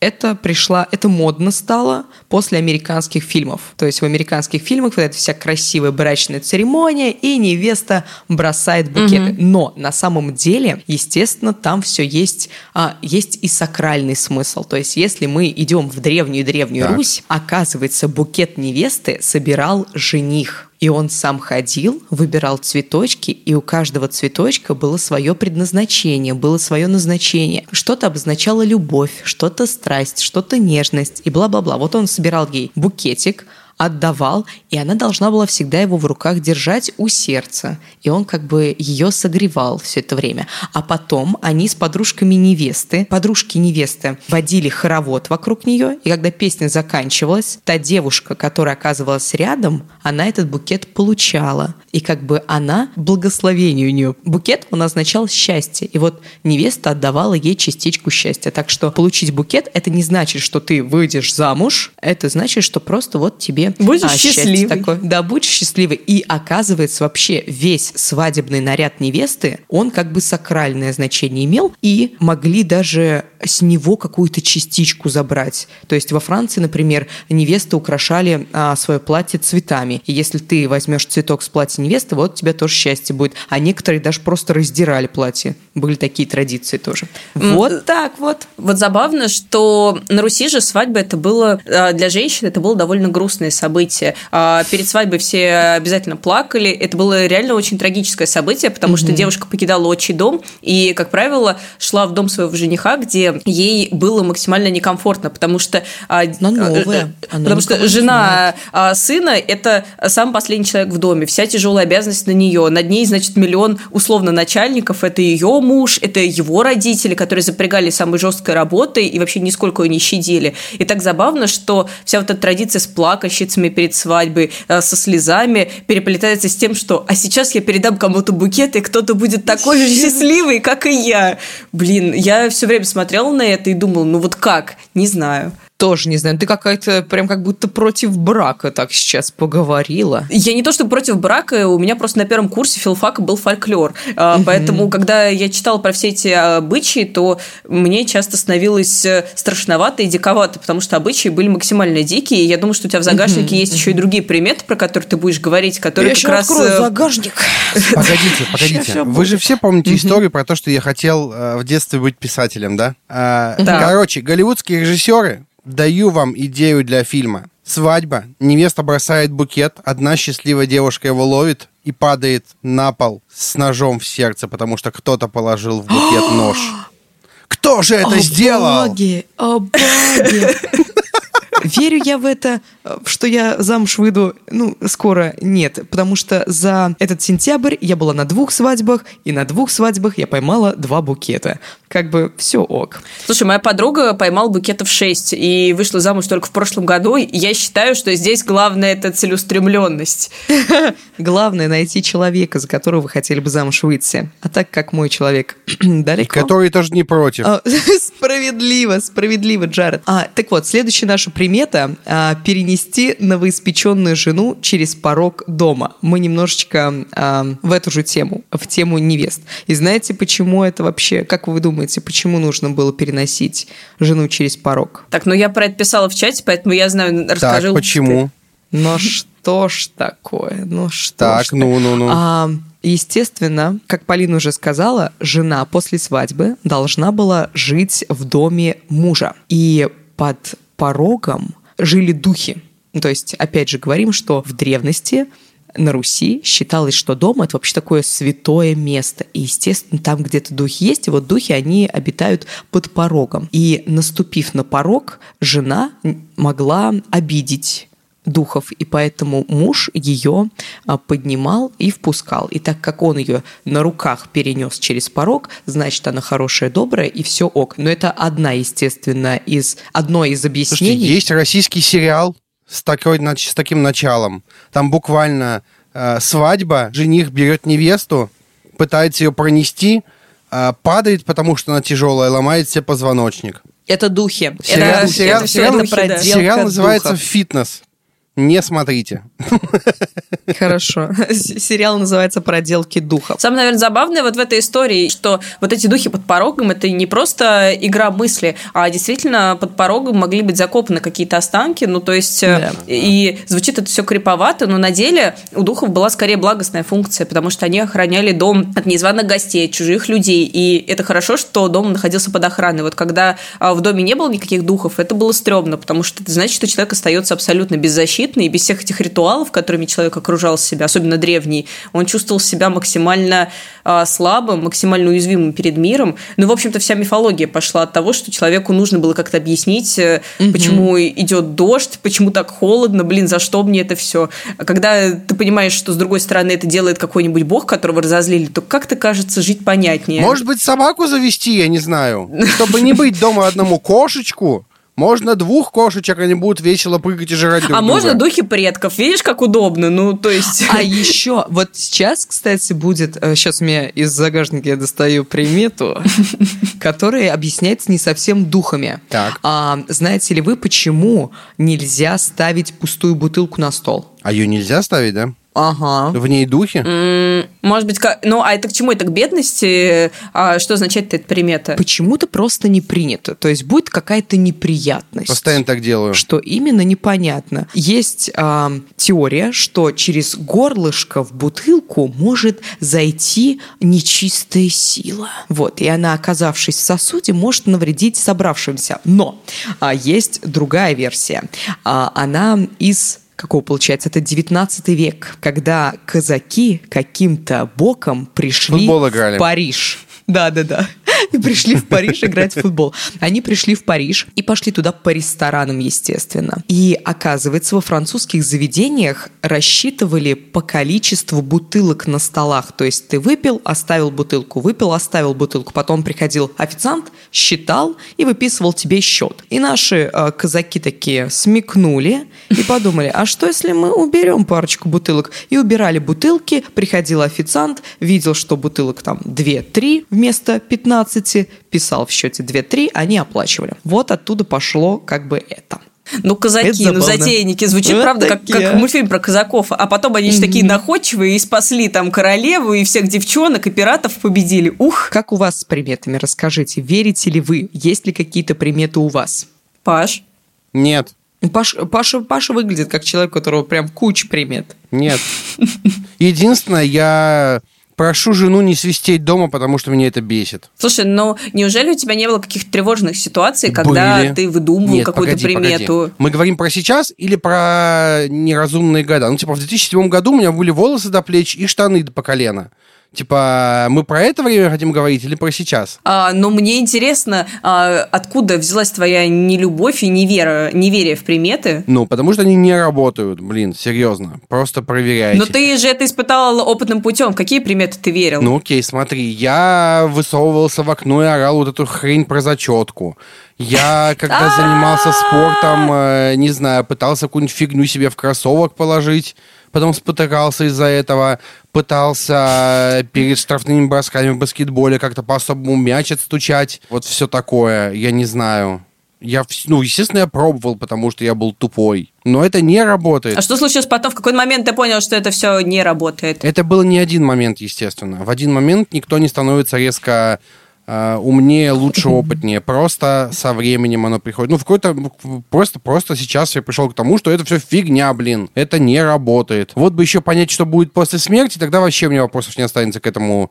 Speaker 1: это пришла, это модно стало после американских фильмов. То есть в американских фильмах вот эта вся красивая брачная церемония, и невеста бросает букеты. Угу. Но на самом деле, естественно, там все есть, а, есть и сакральный смысл. То есть если мы идем в древнюю-древнюю Русь, оказывается, букет невесты собирал жених. И он сам ходил, выбирал цветочки, и у каждого цветочка было свое предназначение, было свое назначение. Что-то обозначало любовь, что-то страсть, что-то нежность и бла-бла-бла. Вот он собирал ей букетик, отдавал, и она должна была всегда его в руках держать у сердца. И он как бы ее согревал все это время. А потом они с подружками невесты, подружки невесты, водили хоровод вокруг нее, и когда песня заканчивалась, та девушка, которая оказывалась рядом, она этот букет получала. И как бы она, благословение у нее, букет, он означал счастье. И вот невеста отдавала ей частичку счастья. Так что получить букет, это не значит, что ты выйдешь замуж, это значит, что просто вот тебе тебе
Speaker 3: будь а, счастливый.
Speaker 1: Такое. Да, будь счастливый. И оказывается, вообще весь свадебный наряд невесты, он как бы сакральное значение имел, и могли даже с него какую-то частичку забрать. То есть во Франции, например, невесты украшали а, свое платье цветами. И если ты возьмешь цветок с платья невесты, вот у тебя тоже счастье будет. А некоторые даже просто раздирали платье. Были такие традиции тоже. Вот так вот.
Speaker 3: Вот забавно, что на Руси же свадьба это было а, для женщин это было довольно грустное событие. А перед свадьбой все обязательно плакали. Это было реально очень трагическое событие, потому что девушка покидала отчий дом и, как правило, шла в дом своего жениха, где ей было максимально некомфортно, потому что...
Speaker 1: А, Она новая.
Speaker 3: Э, Она потому что жена знает. сына – это самый последний человек в доме. Вся тяжелая обязанность на нее. Над ней, значит, миллион условно начальников. Это ее муж, это его родители, которые запрягали самой жесткой работой и вообще нисколько ее не щадили. И так забавно, что вся вот эта традиция с плакальщицами перед свадьбой, э, со слезами переплетается с тем, что «а сейчас я передам кому-то букет, и кто-то будет такой же счастливый, как и я». Блин, я все время смотрела на это и думала, ну вот как? Не знаю
Speaker 1: тоже не знаю. Ты какая-то прям как будто против брака так сейчас поговорила.
Speaker 3: Я не то, что против брака, у меня просто на первом курсе филфака был фольклор. Угу. Поэтому, когда я читала про все эти обычаи, то мне часто становилось э, страшновато и диковато, потому что обычаи были максимально дикие. И я думаю, что у тебя в загашнике есть еще и другие приметы, про которые ты будешь говорить, которые
Speaker 1: я
Speaker 3: как раз...
Speaker 1: открою э, загажник.
Speaker 2: Погодите, погодите. Вы же все помните историю про то, что я хотел в детстве быть писателем, да? А, короче, голливудские режиссеры Даю вам идею для фильма. Свадьба. Невеста бросает букет, одна счастливая девушка его ловит и падает на пол с ножом в сердце, потому что кто-то положил в букет нож. Кто же это
Speaker 1: о,
Speaker 2: сделал?
Speaker 1: Боги, о боги. Верю я в это, что я замуж выйду, ну, скоро нет, потому что за этот сентябрь я была на двух свадьбах, и на двух свадьбах я поймала два букета. Как бы все ок.
Speaker 3: Слушай, моя подруга поймала букетов шесть и вышла замуж только в прошлом году. И я считаю, что здесь главное это целеустремленность.
Speaker 1: Главное найти человека, за которого вы хотели бы замуж выйти. А так как мой человек далеко.
Speaker 2: И который тоже не против. А,
Speaker 1: справедливо, справедливо, Джаред. А, так вот, следующая наша примета а, перенести новоиспеченную жену через порог дома. Мы немножечко а, в эту же тему, в тему невест. И знаете, почему это вообще, как вы думаете, почему нужно было переносить жену через порог?
Speaker 3: Так, ну я про это писала в чате, поэтому я знаю, расскажи.
Speaker 2: Так, почему?
Speaker 1: Ну что ж такое? Ну что
Speaker 2: Так, ну, ну, ну.
Speaker 1: А, естественно, как Полина уже сказала, жена после свадьбы должна была жить в доме мужа. И под порогом жили духи. То есть, опять же, говорим, что в древности на Руси считалось, что дом это вообще такое святое место. И, естественно, там где-то духи есть, и вот духи, они обитают под порогом. И наступив на порог, жена могла обидеть духов, и поэтому муж ее а, поднимал и впускал. И так как он ее на руках перенес через порог, значит, она хорошая, добрая, и все ок. Но это одна, естественно, из, одно из объяснений.
Speaker 2: Слушайте, есть российский сериал с, такой, с таким началом. Там буквально э, свадьба, жених берет невесту, пытается ее пронести, э, падает, потому что она тяжелая, ломает себе позвоночник.
Speaker 3: Это духи.
Speaker 2: Сериал,
Speaker 3: это,
Speaker 2: сериал,
Speaker 3: это,
Speaker 2: сериал,
Speaker 3: это
Speaker 2: сериал, сериал называется «Фитнес» не смотрите.
Speaker 1: Хорошо. Сериал называется «Проделки духов».
Speaker 3: Самое, наверное, забавное вот в этой истории, что вот эти духи под порогом – это не просто игра мысли, а действительно под порогом могли быть закопаны какие-то останки, ну, то есть, э, да. и звучит это все криповато, но на деле у духов была скорее благостная функция, потому что они охраняли дом от незваных гостей, от чужих людей, и это хорошо, что дом находился под охраной. Вот когда а, в доме не было никаких духов, это было стрёмно, потому что это значит, что человек остается абсолютно беззащитный, и без всех этих ритуалов, которыми человек окружал себя, особенно древний, он чувствовал себя максимально слабым, максимально уязвимым перед миром. Ну, в общем-то, вся мифология пошла от того, что человеку нужно было как-то объяснить, угу. почему идет дождь, почему так холодно, блин, за что мне это все. А когда ты понимаешь, что с другой стороны это делает какой-нибудь бог, которого разозлили, то как-то кажется жить понятнее.
Speaker 2: Может быть, собаку завести, я не знаю, чтобы не быть дома одному кошечку, можно двух кошечек, они будут весело прыгать и жрать друг
Speaker 3: А друга. можно духи предков. Видишь, как удобно? Ну, то есть...
Speaker 1: А еще, вот сейчас, кстати, будет... Сейчас у меня из загажника я достаю примету, которая объясняется не совсем духами.
Speaker 2: Так.
Speaker 1: А, знаете ли вы, почему нельзя ставить пустую бутылку на стол?
Speaker 2: А ее нельзя ставить, да?
Speaker 1: Ага.
Speaker 2: В ней духи?
Speaker 3: может быть, как... ну, а это к чему? Это к бедности? А что означает эта примета?
Speaker 1: Почему-то просто не принято. То есть будет какая-то неприятность.
Speaker 2: Постоянно так делаю.
Speaker 1: Что именно, непонятно. Есть э, теория, что через горлышко в бутылку может зайти нечистая сила. Вот, и она, оказавшись в сосуде, может навредить собравшимся. Но а, есть другая версия. А, она из какого получается, это 19 век, когда казаки каким-то боком пришли в Париж. Да-да-да. И пришли в Париж играть в футбол. Они пришли в Париж и пошли туда по ресторанам, естественно. И оказывается, во французских заведениях рассчитывали по количеству бутылок на столах. То есть ты выпил, оставил бутылку, выпил, оставил бутылку. Потом приходил официант, считал и выписывал тебе счет. И наши э, казаки такие смекнули и подумали, а что если мы уберем парочку бутылок? И убирали бутылки, приходил официант, видел, что бутылок там 2-3 вместо 15, писал в счете 2-3, они оплачивали. Вот оттуда пошло как бы это.
Speaker 3: Ну, казаки, ну, затейники. Звучит,
Speaker 1: Вот
Speaker 3: правда, как,
Speaker 1: такие.
Speaker 3: как мультфильм про казаков. А потом они еще такие находчивые и спасли там королеву и всех девчонок, и пиратов победили. Ух,
Speaker 1: Как у вас с приметами? Расскажите, верите ли вы? Есть ли какие-то приметы у вас?
Speaker 3: Паш.
Speaker 2: Нет,
Speaker 1: Паш- Паша, Паша выглядит как человек, у которого прям куча примет.
Speaker 2: нет. Единственное, я прошу жену не свистеть дома, потому что меня это бесит.
Speaker 3: Слушай, ну неужели у тебя не было каких-то тревожных ситуаций, когда
Speaker 2: Были.
Speaker 3: ты выдумывал
Speaker 2: Нет,
Speaker 3: какую-то
Speaker 2: погоди,
Speaker 3: примету?
Speaker 2: погоди. Мы говорим про сейчас или про неразумные года? Ну, типа, в 2007 году у меня были волосы до плеч и штаны по колено. Типа, мы про это время хотим говорить или про сейчас?
Speaker 3: А, но мне интересно, а, откуда взялась твоя нелюбовь и невера, неверие в приметы?
Speaker 2: Ну, потому что они не работают, блин, серьезно. Просто проверяйте.
Speaker 3: Но ты же это испытал опытным путем. В какие приметы ты верил?
Speaker 2: Ну окей, смотри, я высовывался в окно и орал вот эту хрень про зачетку. Я, когда занимался спортом, э, не знаю, пытался какую-нибудь фигню себе в кроссовок положить, потом спотыкался из-за этого, пытался перед штрафными бросками в баскетболе как-то по-особому мяч отстучать. Вот все такое, я не знаю. Я, ну, естественно, я пробовал, потому что я был тупой. Но это не работает.
Speaker 3: А что случилось потом? В какой момент ты понял, что это все не работает?
Speaker 2: Это было не один момент, естественно. В один момент никто не становится резко э, умнее, лучше, опытнее. Просто со временем оно приходит. Ну, в какой-то... Просто, просто сейчас я пришел к тому, что это все фигня, блин. Это не работает. Вот бы еще понять, что будет после смерти, тогда вообще у меня вопросов не останется к этому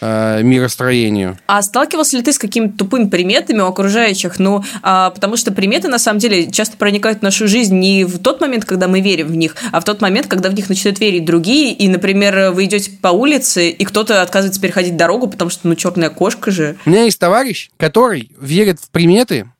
Speaker 2: э, миростроению.
Speaker 3: А сталкивался ли ты с какими-то тупыми приметами у окружающих? Ну, а, потому что приметы, на самом деле, часто проникают в нашу жизнь не в тот момент, когда мы верим в них, а в тот момент, когда в них начинают верить другие. И, например, вы идете по улице, и кто-то отказывается переходить дорогу, потому что, ну, черная кошка же.
Speaker 2: У меня есть товарищ, который верит в приметы,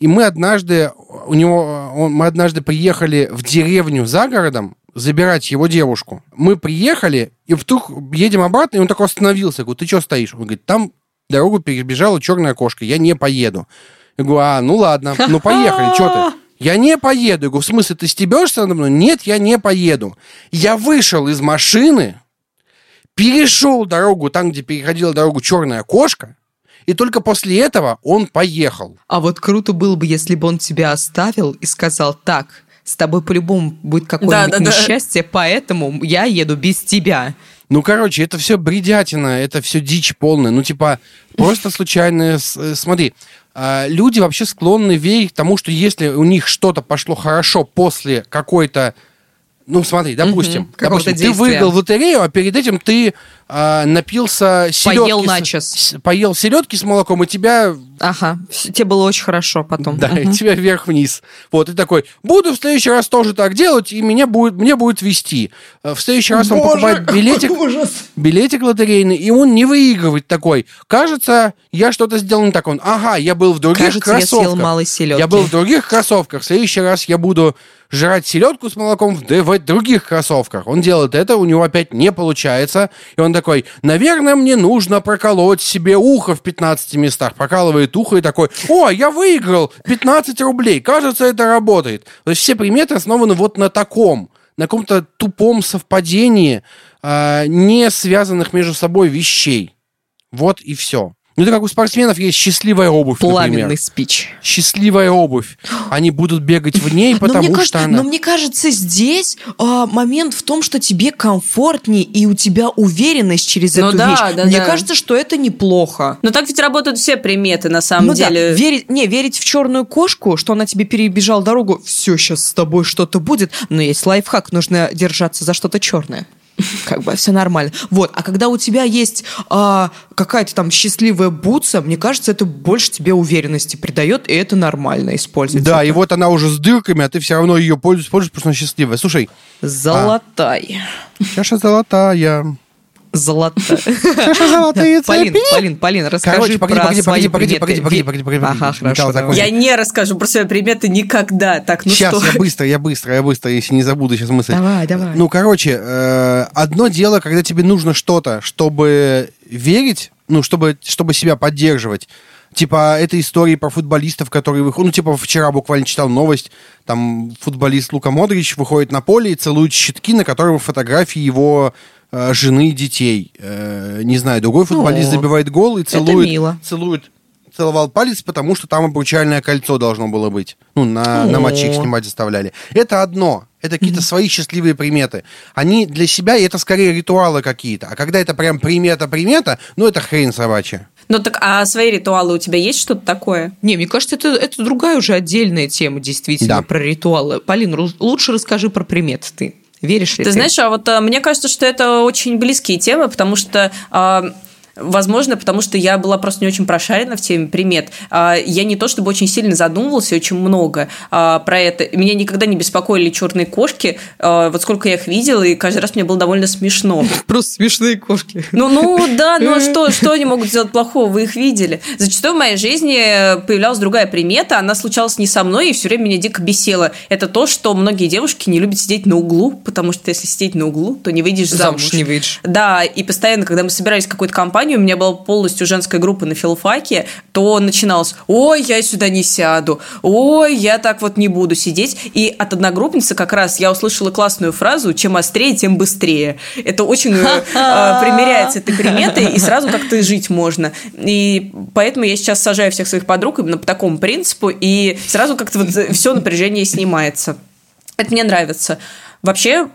Speaker 2: и мы однажды, у него, он- мы однажды приехали в деревню за городом забирать его девушку. Мы приехали, и вдруг едем обратно, и он такой остановился. Я говорю, ты что стоишь? Он говорит, там дорогу перебежала черная кошка, я не поеду. Я говорю, а, ну ладно, ну поехали, что ты? Я не поеду. Я говорю, в смысле, ты стебешься надо мной? Нет, я не поеду. Я вышел из машины, перешел дорогу там, где переходила дорогу черная кошка, и только после этого он поехал.
Speaker 1: А вот круто было бы, если бы он тебя оставил и сказал, так, с тобой по-любому будет какое-нибудь несчастье, поэтому я еду без тебя.
Speaker 2: Ну, короче, это все бредятина, это все дичь полная. Ну, типа, просто случайно... э, Смотри, а, люди вообще склонны верить тому, что если у них что-то пошло хорошо после какой-то... Ну, смотри, допустим,
Speaker 1: какого-то
Speaker 2: допустим ты выиграл в лотерею, а перед этим ты а, напился селедки...
Speaker 1: Поел
Speaker 2: с-
Speaker 1: начос.
Speaker 2: с- Поел селедки с молоком, и тебя
Speaker 1: Ага, тебе было очень хорошо потом.
Speaker 2: Да, и
Speaker 1: Мгм.
Speaker 2: тебя вверх-вниз. Вот, и такой, буду в следующий раз тоже так делать, и меня будет, мне будет вести. Э, В следующий раз он покупает билетик, билетик лотерейный, и он не выигрывает такой. Кажется, я что-то сделал не так. Он, ага, я был в других
Speaker 1: Кажется, я
Speaker 2: кроссовках.
Speaker 1: съел мало селедки.
Speaker 2: Я был в других кроссовках. В следующий раз я буду жрать селедку с молоком в, в других кроссовках. Он делает это, у него опять не получается. И он такой, наверное, мне нужно проколоть себе ухо в 15 местах. Прокалывает ухо и такой, о, я выиграл 15 рублей. Кажется, это работает. То есть все приметы основаны вот на таком, на каком-то тупом совпадении а, не связанных между собой вещей. Вот и все. Ну, это как у спортсменов есть счастливая обувь, например.
Speaker 1: Пламенный спич.
Speaker 2: Счастливая обувь. Они будут бегать в ней, потому что
Speaker 1: кажется,
Speaker 2: она...
Speaker 1: но мне кажется, здесь а, момент в том, что тебе комфортнее и у тебя уверенность через
Speaker 3: Ну
Speaker 1: эту
Speaker 3: да,
Speaker 1: вещь.
Speaker 3: да,
Speaker 1: мне
Speaker 3: да.
Speaker 1: кажется, что это неплохо.
Speaker 3: Но так ведь работают все приметы, на самом
Speaker 1: ну
Speaker 3: деле.
Speaker 1: да, верить, не, верить в черную кошку, что она тебе перебежала дорогу, все, сейчас с тобой что-то будет, но есть лайфхак, нужно держаться за что-то черное. Как бы все нормально. Вот, а когда у тебя есть а, какая-то там счастливая бутса, мне кажется, это больше тебе уверенности придает, и это нормально использовать.
Speaker 2: Да,
Speaker 1: это.
Speaker 2: и вот она уже с дырками, а ты все равно ее пользуешь, пользуешь, потому что она счастливая. Слушай,
Speaker 1: Золотай.
Speaker 2: чаша золотая.
Speaker 1: Золотая.
Speaker 2: Чаша золотые цепи.
Speaker 1: Полин, Полин, расскажи
Speaker 2: Короче, погоди,
Speaker 1: про
Speaker 2: погоди,
Speaker 1: свои
Speaker 2: погоди, погоди,
Speaker 1: приметы.
Speaker 2: погоди, погоди, погоди, погоди,
Speaker 1: Ага,
Speaker 2: погоди.
Speaker 1: хорошо.
Speaker 3: Я не расскажу про свои приметы никогда. Так, ну
Speaker 2: сейчас, я быстро, я быстро, я быстро, если не забуду сейчас мысль.
Speaker 1: Давай, давай.
Speaker 2: Ну, короче, э, одно дело, когда тебе нужно что-то, чтобы верить, ну, чтобы, чтобы себя поддерживать. Типа, это истории про футболистов, которые выходят... Ну, типа, вчера буквально читал новость, там футболист Лука Модрич выходит на поле и целует щитки, на которых фотографии его жены и детей. Э, не знаю, другой футболист
Speaker 1: О,
Speaker 2: забивает гол и
Speaker 1: это
Speaker 2: целует...
Speaker 1: мило.
Speaker 2: Целует целовал палец, потому что там обручальное кольцо должно было быть. Ну, на, на
Speaker 1: О.
Speaker 2: матче их снимать заставляли. Это одно. Это какие-то свои счастливые приметы. Они для себя, и это скорее ритуалы какие-то. А когда это прям примета-примета, ну, это хрень собачья.
Speaker 3: Ну так, а свои ритуалы у тебя есть что-то такое?
Speaker 1: Не, мне кажется, это, это другая уже отдельная тема, действительно,
Speaker 2: Да.
Speaker 1: про ритуалы. Полин, лучше расскажи про приметы ты. Веришь ли ты?
Speaker 3: Ты знаешь, а вот а, мне кажется, что это очень близкие темы, потому что а, Возможно, потому что я была просто не очень прошарена в теме примет. А, Я не то чтобы очень сильно задумывался, очень много а, про это. Меня никогда не беспокоили черные кошки. А, Вот сколько я их видела, и каждый раз мне было довольно смешно.
Speaker 1: Просто смешные кошки.
Speaker 3: Ну, ну да, ну а что, что они могут сделать плохого? Вы их видели. Зачастую в моей жизни появлялась другая примета, она случалась не со мной и все время меня дико бесила. Это то, что многие девушки не любят сидеть на углу, потому что если сидеть на углу, то не выйдешь замуж.
Speaker 1: Замуж не выйдешь.
Speaker 3: Да, и постоянно, когда мы собирались в какую-то компанию, у меня была полностью женская группа на филфаке, то начиналось «Ой, я сюда не сяду», «Ой, я так вот не буду сидеть». И от одногруппницы как раз я услышала классную фразу «Чем острее, тем быстрее». Это очень э, э, примеряется этой приметой, и сразу как-то жить можно. И поэтому я сейчас сажаю всех своих подруг именно по такому принципу, и сразу как-то вот все напряжение снимается. Это мне нравится. Вообще,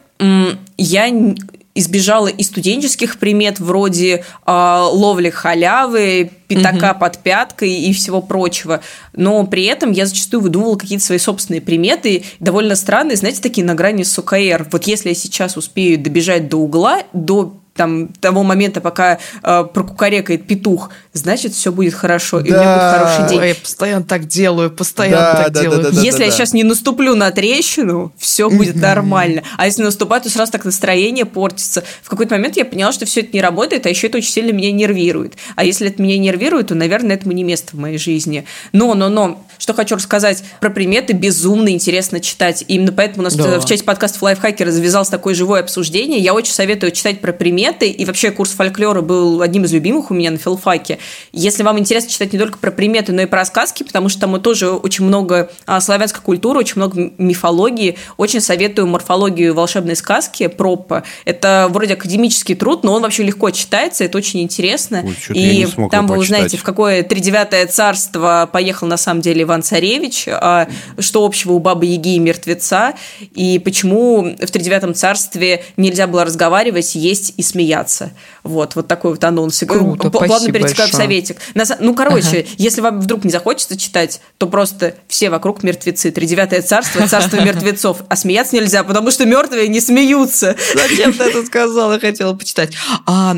Speaker 3: я избежала и студенческих примет вроде а, ловли халявы, пятака под пяткой и всего прочего. Но при этом я зачастую выдумывала какие-то свои собственные приметы, довольно странные, знаете, такие на грани с ОКР. Вот если я сейчас успею добежать до угла, до там, того момента, пока э, прокукарекает петух, значит, все будет хорошо, и у меня будет
Speaker 2: Да.
Speaker 3: хороший день.
Speaker 1: Ой, я постоянно так делаю, постоянно
Speaker 2: Да,
Speaker 1: так
Speaker 2: да,
Speaker 1: делаю.
Speaker 2: да, да,
Speaker 3: если я сейчас не наступлю на трещину, все будет нормально. А если наступать, то сразу так настроение портится. В какой-то момент я поняла, что все это не работает, а еще это очень сильно меня нервирует. А если это меня нервирует, то, наверное, этому не место в моей жизни. Но, но, но, что хочу рассказать про приметы, безумно интересно читать. И именно поэтому у нас
Speaker 1: Да.
Speaker 3: в части подкастов Лайфхакера завязалось такое живое обсуждение. Я очень советую читать про приметы. И вообще курс фольклора был одним из любимых у меня на филфаке. Если вам интересно читать не только про приметы, но и про сказки, потому что там тоже очень много а, славянской культуры, очень много мифологии. Очень советую морфологию волшебной сказки Пропа. Это вроде академический труд, но он вообще легко читается, это очень интересно.
Speaker 2: Ой,
Speaker 3: и
Speaker 2: не смог
Speaker 3: там
Speaker 2: его
Speaker 3: вы узнаете, в какое тридевятое царство поехал на самом деле Иван Царевич, а, что общего у Бабы Яги и мертвеца, и почему в тридевятом царстве нельзя было разговаривать, есть и смеяться. Вот, вот такой вот анонс.
Speaker 1: Круто,
Speaker 3: Плавно
Speaker 1: спасибо большое.
Speaker 3: советик. Ну, короче, если вам вдруг не захочется читать, то просто все вокруг мертвецы. Тридевятое царство, царство мертвецов. А смеяться нельзя, потому что мертвые не смеются.
Speaker 1: Зачем ты это сказала? Хотела почитать. А,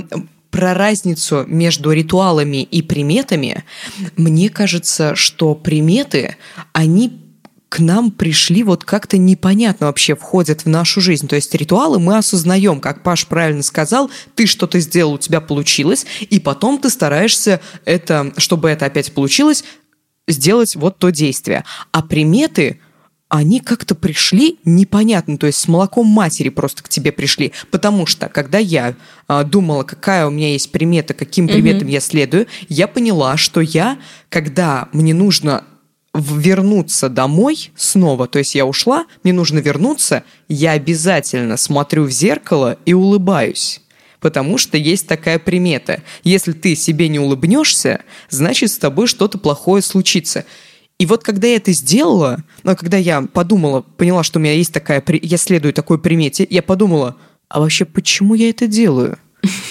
Speaker 1: про разницу между ритуалами и приметами, мне кажется, что приметы, они к нам пришли вот как-то непонятно вообще входят в нашу жизнь. То есть ритуалы мы осознаем, как Паш правильно сказал, ты что-то сделал, у тебя получилось, и потом ты стараешься это, чтобы это опять получилось, сделать вот то действие. А приметы, они как-то пришли непонятно, то есть с молоком матери просто к тебе пришли. Потому что, когда я а, думала, какая у меня есть примета, каким приметам я следую, я поняла, что я, когда мне нужно вернуться домой снова, то есть я ушла, мне нужно вернуться, я обязательно смотрю в зеркало и улыбаюсь. Потому что есть такая примета. Если ты себе не улыбнешься, значит с тобой что-то плохое случится. И вот когда я это сделала, ну, когда я подумала, поняла, что у меня есть такая, я следую такой примете, я подумала, а вообще почему я это делаю?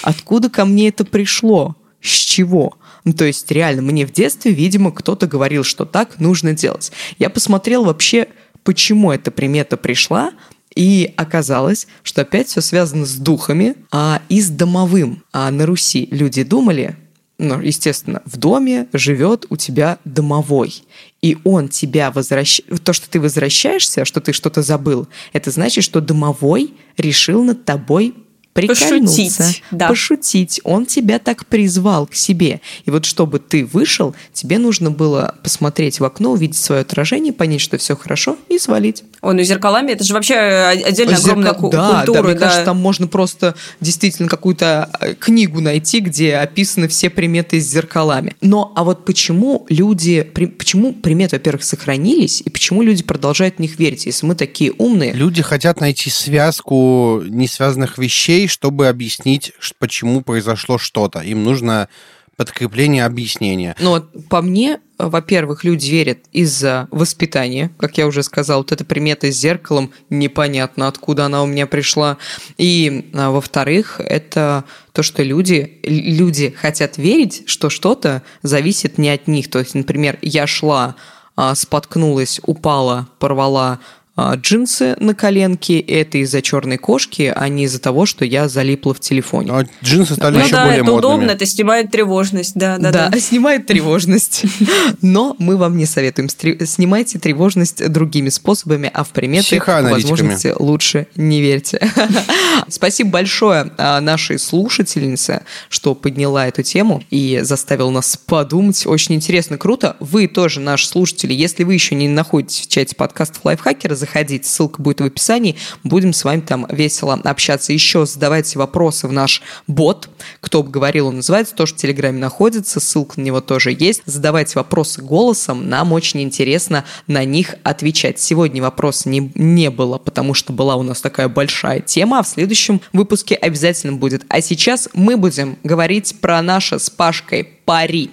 Speaker 1: Откуда ко мне это пришло? С чего? Ну, то есть, реально, мне в детстве, видимо, кто-то говорил, что так нужно делать. Я посмотрела вообще, почему эта примета пришла, И оказалось, что опять все связано с духами а, и с домовым. А на Руси люди думали, ну, естественно, в доме живет у тебя домовой. И он тебя возвращает... То, что ты возвращаешься, что ты что-то забыл, это значит, что домовой решил над тобой прикольнуться, пошутить, да. пошутить. Он тебя так призвал к себе. И вот чтобы ты вышел, тебе нужно было посмотреть в окно, увидеть свое отражение, понять, что все хорошо, и свалить.
Speaker 3: Ой, ну зеркалами это же вообще отдельно Зеркал... огромная да, культура.
Speaker 1: Да, мне да. кажется, там можно просто действительно какую-то э, книгу найти, где описаны все приметы с зеркалами. Но а вот почему люди, почему приметы, во-первых, сохранились, и почему люди продолжают в них верить, если мы такие умные?
Speaker 2: Люди хотят найти связку несвязанных вещей, чтобы объяснить, почему произошло что-то. Им нужно подкрепление объяснения.
Speaker 1: Ну, вот по мне, во-первых, люди верят из-за воспитания, как я уже сказал, вот эта примета с зеркалом, непонятно, откуда она у меня пришла. И, а, во-вторых, это то, что люди, люди хотят верить, что что-то зависит не от них. То есть, например, я шла, а, споткнулась, упала, порвала джинсы на коленке. Это из-за черной кошки, а не из-за того, что я залипла в телефоне.
Speaker 2: А джинсы стали ну, еще
Speaker 3: да,
Speaker 2: более
Speaker 3: это
Speaker 2: модными.
Speaker 3: удобно, это снимает тревожность. Да, да,
Speaker 1: да. Да, снимает тревожность. Но мы вам не советуем. Снимайте тревожность другими способами, а в приметы, возможности, лучше не верьте. Спасибо большое а, нашей слушательнице, что подняла эту тему и заставила нас подумать. Очень интересно, круто. Вы тоже, наши слушатели, если вы еще не находитесь в чате подкастов Лайфхакера, заходить, ссылка будет в описании, будем с вами там весело общаться. Еще задавайте вопросы в наш бот, кто бы говорил, он называется, тоже в Телеграме находится, ссылка на него тоже есть. Задавайте вопросы голосом, нам очень интересно на них отвечать. Сегодня вопроса не, не было, потому что была у нас такая большая тема, а в следующем выпуске обязательно будет. А сейчас мы будем говорить про наше с Пашкой пари.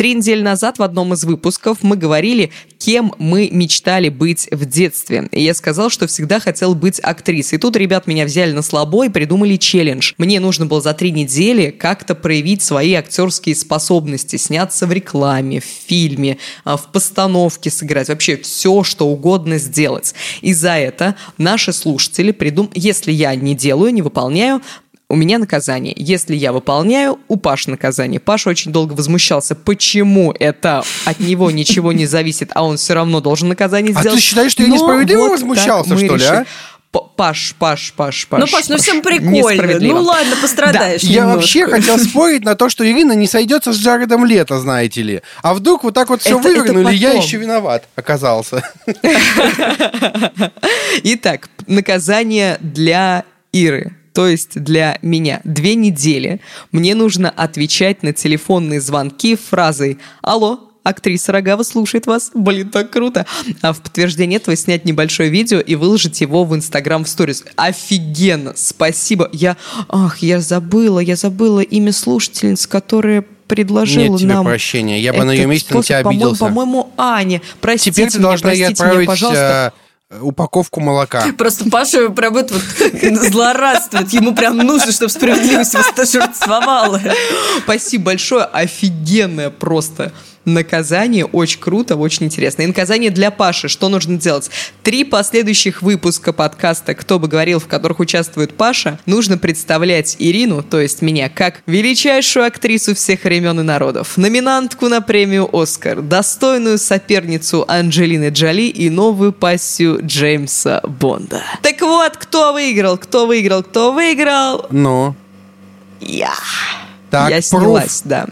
Speaker 1: Три недели назад в одном из выпусков мы говорили, кем мы мечтали быть в детстве. И я сказал, что всегда хотел быть актрисой. И тут ребят меня взяли на слабо и придумали челлендж. Мне нужно было за три недели как-то проявить свои актерские способности, сняться в рекламе, в фильме, а, в постановке сыграть, вообще все, что угодно сделать. И за это наши слушатели придум... Если я не делаю, не выполняю, у меня наказание. Если я выполняю, у Паши наказание. Паша очень долго возмущался, почему это от него ничего не зависит, а он все равно должен наказание сделать. А
Speaker 2: ты считаешь, что я несправедливо вот возмущался, что ли, а?
Speaker 1: Паш, Паш, Паш, Паш.
Speaker 3: Ну, Паш, ну всем прикольно. Ну ладно, пострадаешь. Да.
Speaker 2: Я вообще хотел спорить на то, что Ирина не сойдется с Джаредом Лето, знаете ли. А вдруг вот так вот все это, вывернули, это я еще виноват оказался.
Speaker 1: Итак, наказание для Иры то есть для меня, две недели мне нужно отвечать на телефонные звонки фразой «Алло, актриса Рогава слушает вас. Блин, так круто. А в подтверждение этого снять небольшое видео и выложить его в Инстаграм в сторис. Офигенно! Спасибо. Я... Ах, я забыла, я забыла имя слушательницы, которая предложила
Speaker 2: Нет тебе
Speaker 1: нам...
Speaker 2: прощения. Я бы на ее месте на тебя обиделся.
Speaker 1: По-моему, Аня. Простите
Speaker 2: Теперь ты
Speaker 1: меня,
Speaker 2: должна
Speaker 1: простите меня, пожалуйста.
Speaker 2: Э, упаковку молока.
Speaker 3: Просто Паша прям это вот злорадствует. Ему прям нужно, чтобы справедливость восторжествовала.
Speaker 1: Спасибо большое. Офигенное просто наказание. Очень круто, очень интересно. И наказание для Паши. Что нужно делать? Три последующих выпуска подкаста «Кто бы говорил», в которых участвует Паша, нужно представлять Ирину, то есть меня, как величайшую актрису всех времен и народов, номинантку на премию «Оскар», достойную соперницу Анджелины Джоли и новую пассию Джеймса Бонда. Так вот, кто выиграл? Кто выиграл? Кто выиграл?
Speaker 2: Ну?
Speaker 1: Я.
Speaker 2: Так,
Speaker 1: я снялась, да.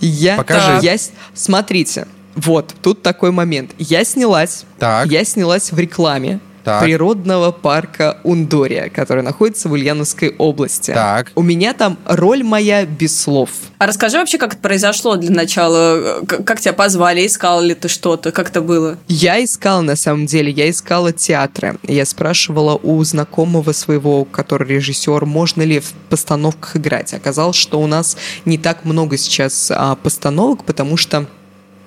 Speaker 1: Я, Покажи. Я, смотрите, вот, тут такой момент. Я снялась. Так. Я снялась в рекламе. Так. природного парка Ундория, который находится в Ульяновской области.
Speaker 2: Так.
Speaker 1: У меня там роль моя без слов.
Speaker 3: А расскажи вообще, как это произошло для начала? Как тебя позвали? Искал ли ты что-то? Как это было?
Speaker 1: Я искала, на самом деле, я искала театры. Я спрашивала у знакомого своего, который режиссер, можно ли в постановках играть. Оказалось, что у нас не так много сейчас а, постановок, потому что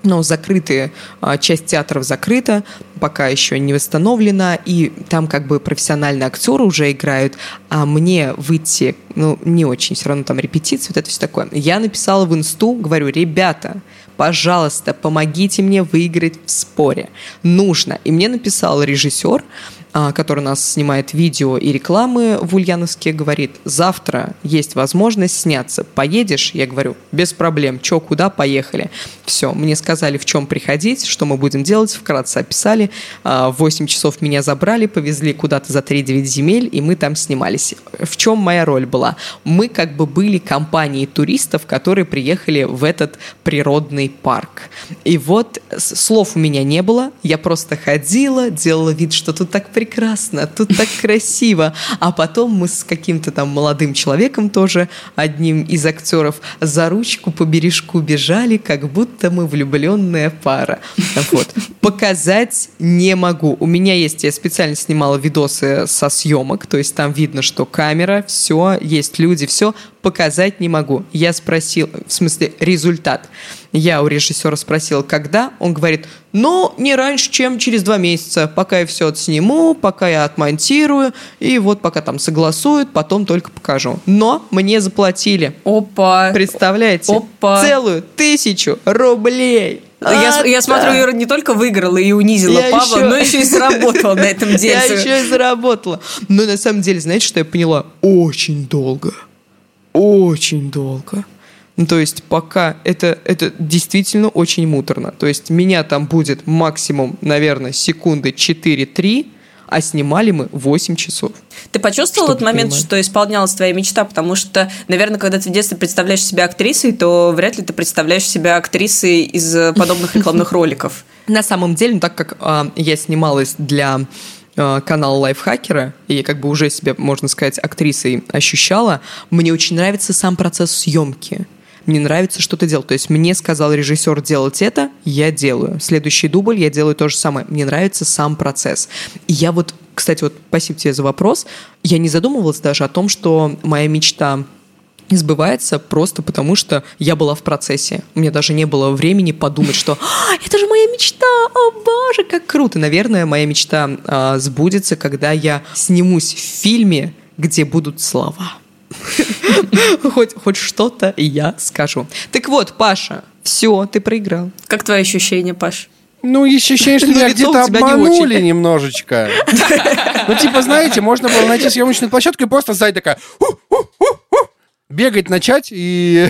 Speaker 1: но закрытые, а, часть театров закрыта, пока еще не восстановлена, и там как бы профессиональные актеры уже играют, а мне выйти, ну, не очень, все равно там репетиции, вот это все такое. Я написала в инсту, говорю, ребята, пожалуйста, помогите мне выиграть в споре. Нужно. И мне написал режиссер, который нас снимает видео и рекламы в Ульяновске, говорит, завтра есть возможность сняться. Поедешь? Я говорю, без проблем. Че, куда? Поехали. Все, мне сказали, в чем приходить, что мы будем делать, вкратце описали. А, в 8 часов меня забрали, повезли куда-то за 3-9 земель, и мы там снимались. В чем моя роль была? Мы как бы были компанией туристов, которые приехали в этот природный парк. И вот слов у меня не было, я просто ходила, делала вид, что тут так прекрасно, тут так красиво. А потом мы с каким-то там молодым человеком тоже, одним из актеров, за ручку по бережку бежали, как будто мы влюбленная пара. Вот. Показать не могу. У меня есть, я специально снимала видосы со съемок, то есть там видно, что камера, все, есть люди, все, показать не могу. Я спросил, в смысле, результат. Я у режиссера спросил, когда. Он говорит, ну, не раньше, чем через два месяца, пока я все отсниму, пока я отмонтирую, и вот пока там согласуют, потом только покажу. Но мне заплатили.
Speaker 3: Опа!
Speaker 1: Представляете?
Speaker 3: Опа!
Speaker 1: Целую тысячу рублей.
Speaker 3: Я, а, я смотрю, Ира не только выиграла и унизила я Павла, еще... но еще и заработала на этом деле.
Speaker 1: Я еще и заработала. Но на самом деле, знаете, что я поняла? Очень долго очень долго. Ну, то есть пока это, это действительно очень муторно. То есть меня там будет максимум, наверное, секунды 4-3, а снимали мы 8 часов.
Speaker 3: Ты почувствовал этот момент, понимать. что исполнялась твоя мечта? Потому что, наверное, когда ты в детстве представляешь себя актрисой, то вряд ли ты представляешь себя актрисой из подобных рекламных роликов.
Speaker 1: На самом деле, ну, так как э, я снималась для Э, канал лайфхакера, и я как бы уже себя, можно сказать, актрисой ощущала, мне очень нравится сам процесс съемки. Мне нравится что-то делать. То есть мне сказал режиссер делать это, я делаю. Следующий дубль я делаю то же самое. Мне нравится сам процесс. И я вот, кстати, вот спасибо тебе за вопрос. Я не задумывалась даже о том, что моя мечта сбывается просто потому, что я была в процессе. У меня даже не было времени подумать, что а, это же моя мечта, о боже, как круто. Наверное, моя мечта а, сбудется, когда я снимусь в фильме, где будут слова. Хоть, хоть что-то я скажу. Так вот, Паша, все, ты проиграл.
Speaker 3: Как твои ощущения, Паш?
Speaker 2: Ну, ощущение, что меня где-то обманули немножечко. Ну, типа, знаете, можно было найти съемочную площадку и просто сзади такая бегать начать и...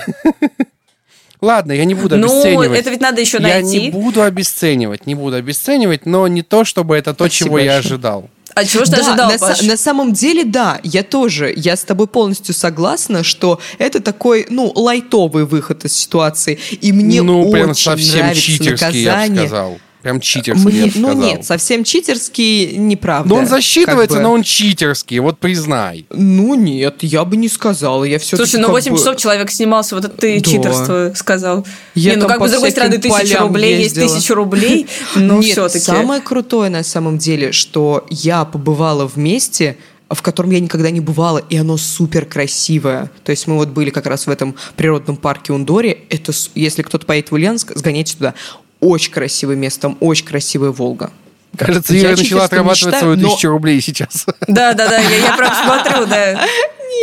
Speaker 2: Ладно, я не буду ну, обесценивать.
Speaker 3: Ну, это ведь надо еще найти.
Speaker 2: Я не буду обесценивать, не буду обесценивать, но не то, чтобы это то, Спасибо чего большое. я ожидал.
Speaker 3: А чего же
Speaker 1: да,
Speaker 3: ты ожидал,
Speaker 1: на,
Speaker 3: Паш?
Speaker 1: на самом деле, да, я тоже, я с тобой полностью согласна, что это такой, ну, лайтовый выход из ситуации, и мне ну, очень прям совсем нравится наказание. я бы сказал.
Speaker 2: Прям читерский, Мне, я бы
Speaker 1: Ну нет, совсем читерский неправда.
Speaker 2: Но он засчитывается, как бы. но он читерский, вот признай.
Speaker 1: Ну нет, я бы не сказала, я все
Speaker 3: Слушай, ну 8 бы... часов человек снимался, вот это ты да. читерство сказал. Я не, ну как бы с другой стороны, тысяча рублей ездила. есть тысяча рублей, но все-таки.
Speaker 1: самое крутое на самом деле, что я побывала вместе, в котором я никогда не бывала, и оно супер красивое. То есть мы вот были как раз в этом природном парке Ундоре. Это, если кто-то поедет в Ульяновск, сгоняйте туда очень красивое место, там очень красивая Волга.
Speaker 2: Кажется, Ира начала отрабатывать свою тысячу но... рублей сейчас.
Speaker 3: Да, да, да, я, я прям смотрю, да.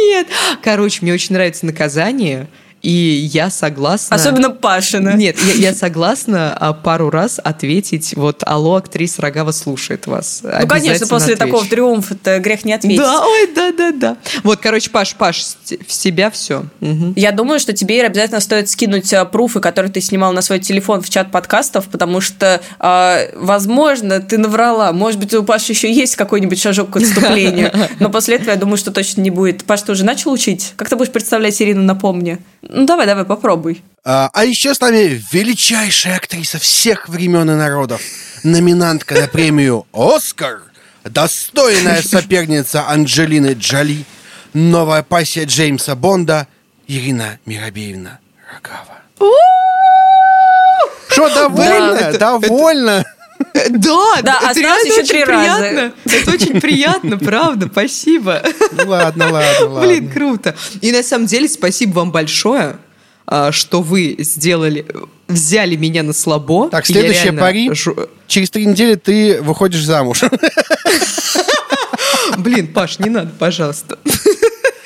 Speaker 1: Нет. Короче, мне очень нравится наказание. И я согласна...
Speaker 3: Особенно Пашина.
Speaker 1: Нет, я, я согласна а, пару раз ответить, вот, алло, актриса Рогава слушает вас.
Speaker 3: Ну, конечно, после отвечу. такого триумфа это грех не ответить.
Speaker 1: Да, ой, да-да-да. Вот, короче, Паш, Паш, в себя все. Угу.
Speaker 3: Я думаю, что тебе обязательно стоит скинуть а, пруфы, которые ты снимал на свой телефон в чат подкастов, потому что, э, возможно, ты наврала. Может быть, у Паши еще есть какой-нибудь шажок к отступлению, но после этого я думаю, что точно не будет. Паш, ты уже начал учить? Как ты будешь представлять Ирину, напомни? Ну, давай, давай, попробуй.
Speaker 2: А, а еще с нами величайшая актриса всех времен и народов, номинантка на премию «Оскар», достойная соперница Анджелины Джоли, новая пассия Джеймса Бонда Ирина Миробеевна Рогава. Что, довольно? Довольно?
Speaker 1: Да,
Speaker 3: да,
Speaker 1: это
Speaker 3: осталось еще три
Speaker 1: раза. Это очень приятно, правда, спасибо.
Speaker 2: Ну ладно, ладно, ладно.
Speaker 1: Блин, круто. И на самом деле спасибо вам большое, а, что вы сделали, взяли меня на слабо.
Speaker 2: Так, следующая пари. Жу... Через три недели ты выходишь замуж.
Speaker 1: Блин, Паш, не надо, пожалуйста.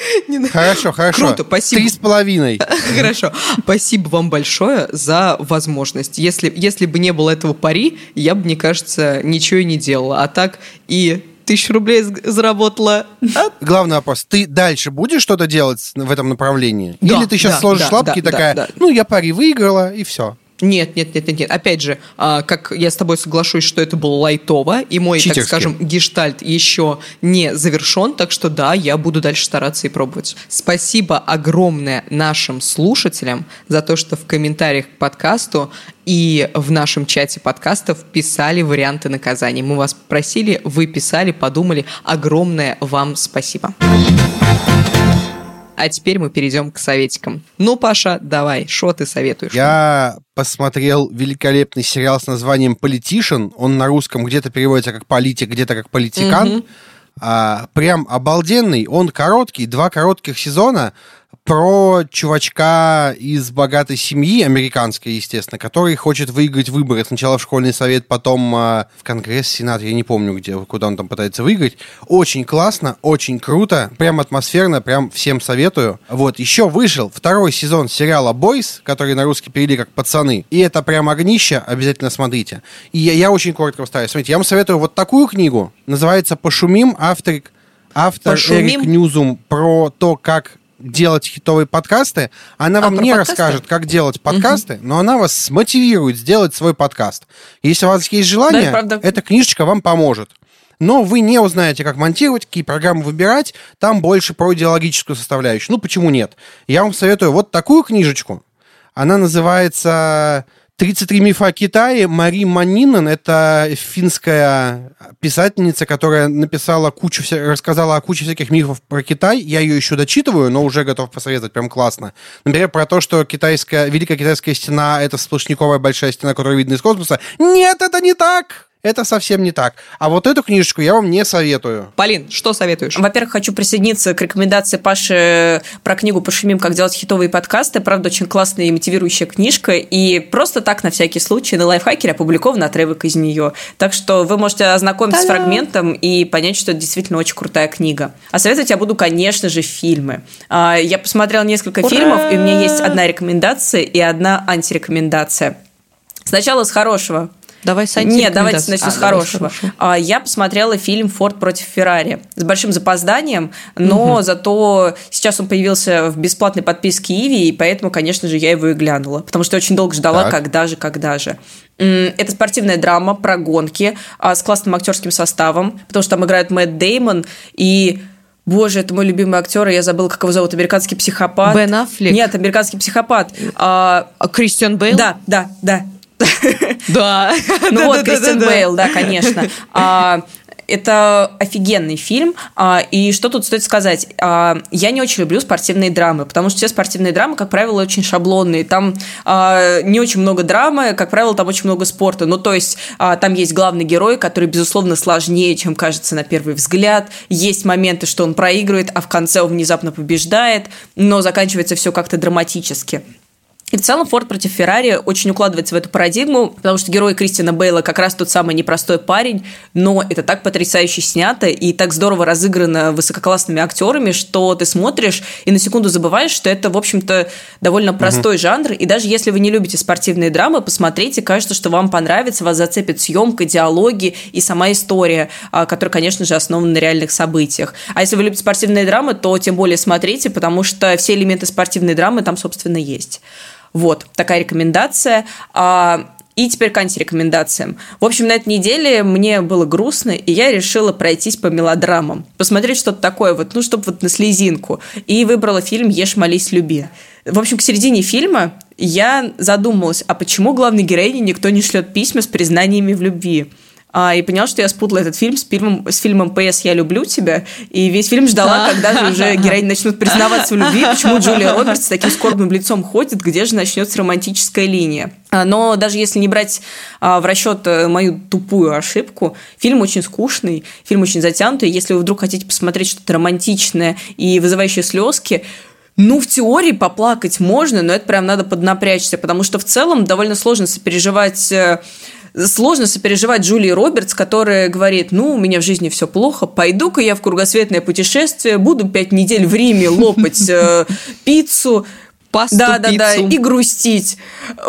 Speaker 2: Хорошо, хорошо.
Speaker 1: Круто, спасибо.
Speaker 2: Три с половиной.
Speaker 1: Хорошо. Спасибо вам большое за возможность. Если, если бы не было этого пари, я бы, мне кажется, ничего и не делала. А так и тысячу рублей заработала.
Speaker 2: Главный вопрос. Ты дальше будешь что-то делать в этом направлении?
Speaker 1: Да,
Speaker 2: Или ты сейчас
Speaker 1: да,
Speaker 2: сложишь
Speaker 1: да,
Speaker 2: лапки и
Speaker 1: да,
Speaker 2: такая,
Speaker 1: да, да.
Speaker 2: ну, я пари выиграла, и все.
Speaker 1: Нет, нет, нет, нет, нет. Опять же, а, как я с тобой соглашусь, что это было лайтово, и мой, так
Speaker 2: Читерски.
Speaker 1: скажем, гештальт еще не завершен, так что да, я буду дальше стараться и пробовать. Спасибо огромное нашим слушателям за то, что в комментариях к подкасту и в нашем чате подкастов писали варианты наказаний. Мы вас просили, вы писали, подумали. Огромное вам спасибо. А теперь мы перейдем к советикам. Ну, Паша, давай, что ты советуешь?
Speaker 2: Я посмотрел великолепный сериал с названием «Политишн». Он на русском где-то переводится как «политик», где-то как «политикан». А, прям обалденный. Он короткий, два коротких сезона про чувачка из богатой семьи, американской, естественно, который хочет выиграть выборы. Сначала в школьный совет, потом а, в Конгресс, Сенат, я не помню, где, куда он там пытается выиграть. Очень классно, очень круто, прям атмосферно, прям всем советую. Вот, еще вышел второй сезон сериала «Бойс», который на русский перевели как «Пацаны». И это прям огнище, обязательно смотрите. И я, я очень коротко поставлю. Смотрите, я вам советую вот такую книгу, называется «Пошумим», автор, автор
Speaker 1: Пошумим?
Speaker 2: Эрик Ньюзум про то, как делать хитовые подкасты. Она
Speaker 1: А,
Speaker 2: вам не
Speaker 1: подкасты?
Speaker 2: расскажет, как делать подкасты, но она вас смотивирует сделать свой подкаст. Если у вас есть
Speaker 3: Да,
Speaker 2: желание,
Speaker 3: правда.
Speaker 2: эта книжечка вам поможет. Но вы не узнаете, как монтировать, какие программы выбирать. Там больше про идеологическую составляющую. Ну, почему нет? Я вам советую вот такую книжечку. Она называется «33 мифа о Китае». Мари Манинен – это финская писательница, которая написала кучу, рассказала о куче всяких мифов про Китай. Я ее еще дочитываю, но уже готов посоветовать, прям классно. Например, про то, что китайская, Великая Китайская стена – это сплошняковая большая стена, которая видна из космоса. Нет, это не так! Это совсем не так. А вот эту книжечку я вам не советую.
Speaker 1: Полин, что советуешь?
Speaker 3: Во-первых, хочу присоединиться к рекомендации Паши про книгу «Пошумим, как делать хитовые подкасты». Правда, очень классная и мотивирующая книжка. И просто так, на всякий случай, на лайфхакере опубликован отрывок из нее. Так что вы можете ознакомиться с
Speaker 1: Та-дам!
Speaker 3: фрагментом и понять, что это действительно очень крутая книга. А советовать я буду, конечно же, фильмы. А, Я посмотрела несколько
Speaker 1: Ура!
Speaker 3: фильмов, и у меня есть одна рекомендация и одна антирекомендация. Сначала с хорошего.
Speaker 1: Давай с
Speaker 3: Нет, давайте начнем
Speaker 1: А,
Speaker 3: с
Speaker 1: давай
Speaker 3: хорошего. А, Я посмотрела фильм «Форд против Феррари» с большим запозданием, но зато сейчас он появился в бесплатной подписке Иви, и поэтому, конечно же, я его и глянула, потому что очень долго ждала,
Speaker 2: Так.
Speaker 3: когда же, когда же. Это спортивная драма про гонки а, с классным актерским составом, потому что там играют Мэтт Деймон и Боже, это мой любимый актер, я забыла, как его зовут, американский психопат.
Speaker 1: Бен Аффлек?
Speaker 3: Нет, американский психопат. А,
Speaker 1: А Кристиан Бейл?
Speaker 3: да, да, да.
Speaker 1: Да.
Speaker 3: Ну вот. Кристиан Бейл, да, конечно. А, Это офигенный фильм. А, И что тут стоит сказать? А, Я не очень люблю спортивные драмы, потому что все спортивные драмы, как правило, очень шаблонные. Там не очень много драмы, как правило, там очень много спорта. Ну, то есть там есть главный герой, который, безусловно, сложнее, чем кажется на первый взгляд. Есть моменты, что он проигрывает, а в конце он внезапно побеждает, но заканчивается все как-то драматически. И в целом Форд против Феррари очень укладывается в эту парадигму, потому что герой Кристина Бейла как раз тот самый непростой парень, но это так потрясающе снято и так здорово разыграно высококлассными актерами, что ты смотришь и на секунду забываешь, что это, в общем-то, довольно простой жанр. И даже если вы не любите спортивные драмы, посмотрите, кажется, что вам понравится, вас зацепит съемка, диалоги и сама история, а, которая, конечно же, основана на реальных событиях. А если вы любите спортивные драмы, то тем более смотрите, потому что все элементы спортивной драмы там, собственно, есть. Вот, такая рекомендация. А, И теперь к антирекомендациям. В общем, на этой неделе мне было грустно, и я решила пройтись по мелодрамам. Посмотреть что-то такое, вот, ну, чтобы вот на слезинку. И выбрала фильм «Ешь, молись, люби». В общем, к середине фильма я задумалась, а почему главной героине никто не шлет письма с признаниями в любви? А, и поняла, что я спутала этот фильм с фильмом, с фильмом «П.С. Я люблю тебя», и весь фильм ждала, когда же уже героини начнут признаваться в любви, почему Джулия Робертс с таким скорбным лицом ходит, где же начнется романтическая линия. А, Но даже если не брать а, в расчет э, мою тупую ошибку, фильм очень скучный, фильм очень затянутый. Если вы вдруг хотите посмотреть что-то романтичное и вызывающее слезки, ну, в теории поплакать можно, но это прям надо поднапрячься, потому что в целом довольно сложно сопереживать э, сложно сопереживать Джулии Робертс, которая говорит, ну, у меня в жизни все плохо, пойду-ка я в кругосветное путешествие, буду пять недель в Риме лопать э, пиццу,
Speaker 1: пасту,
Speaker 3: Да, да, да,
Speaker 1: пиццу.
Speaker 3: и грустить.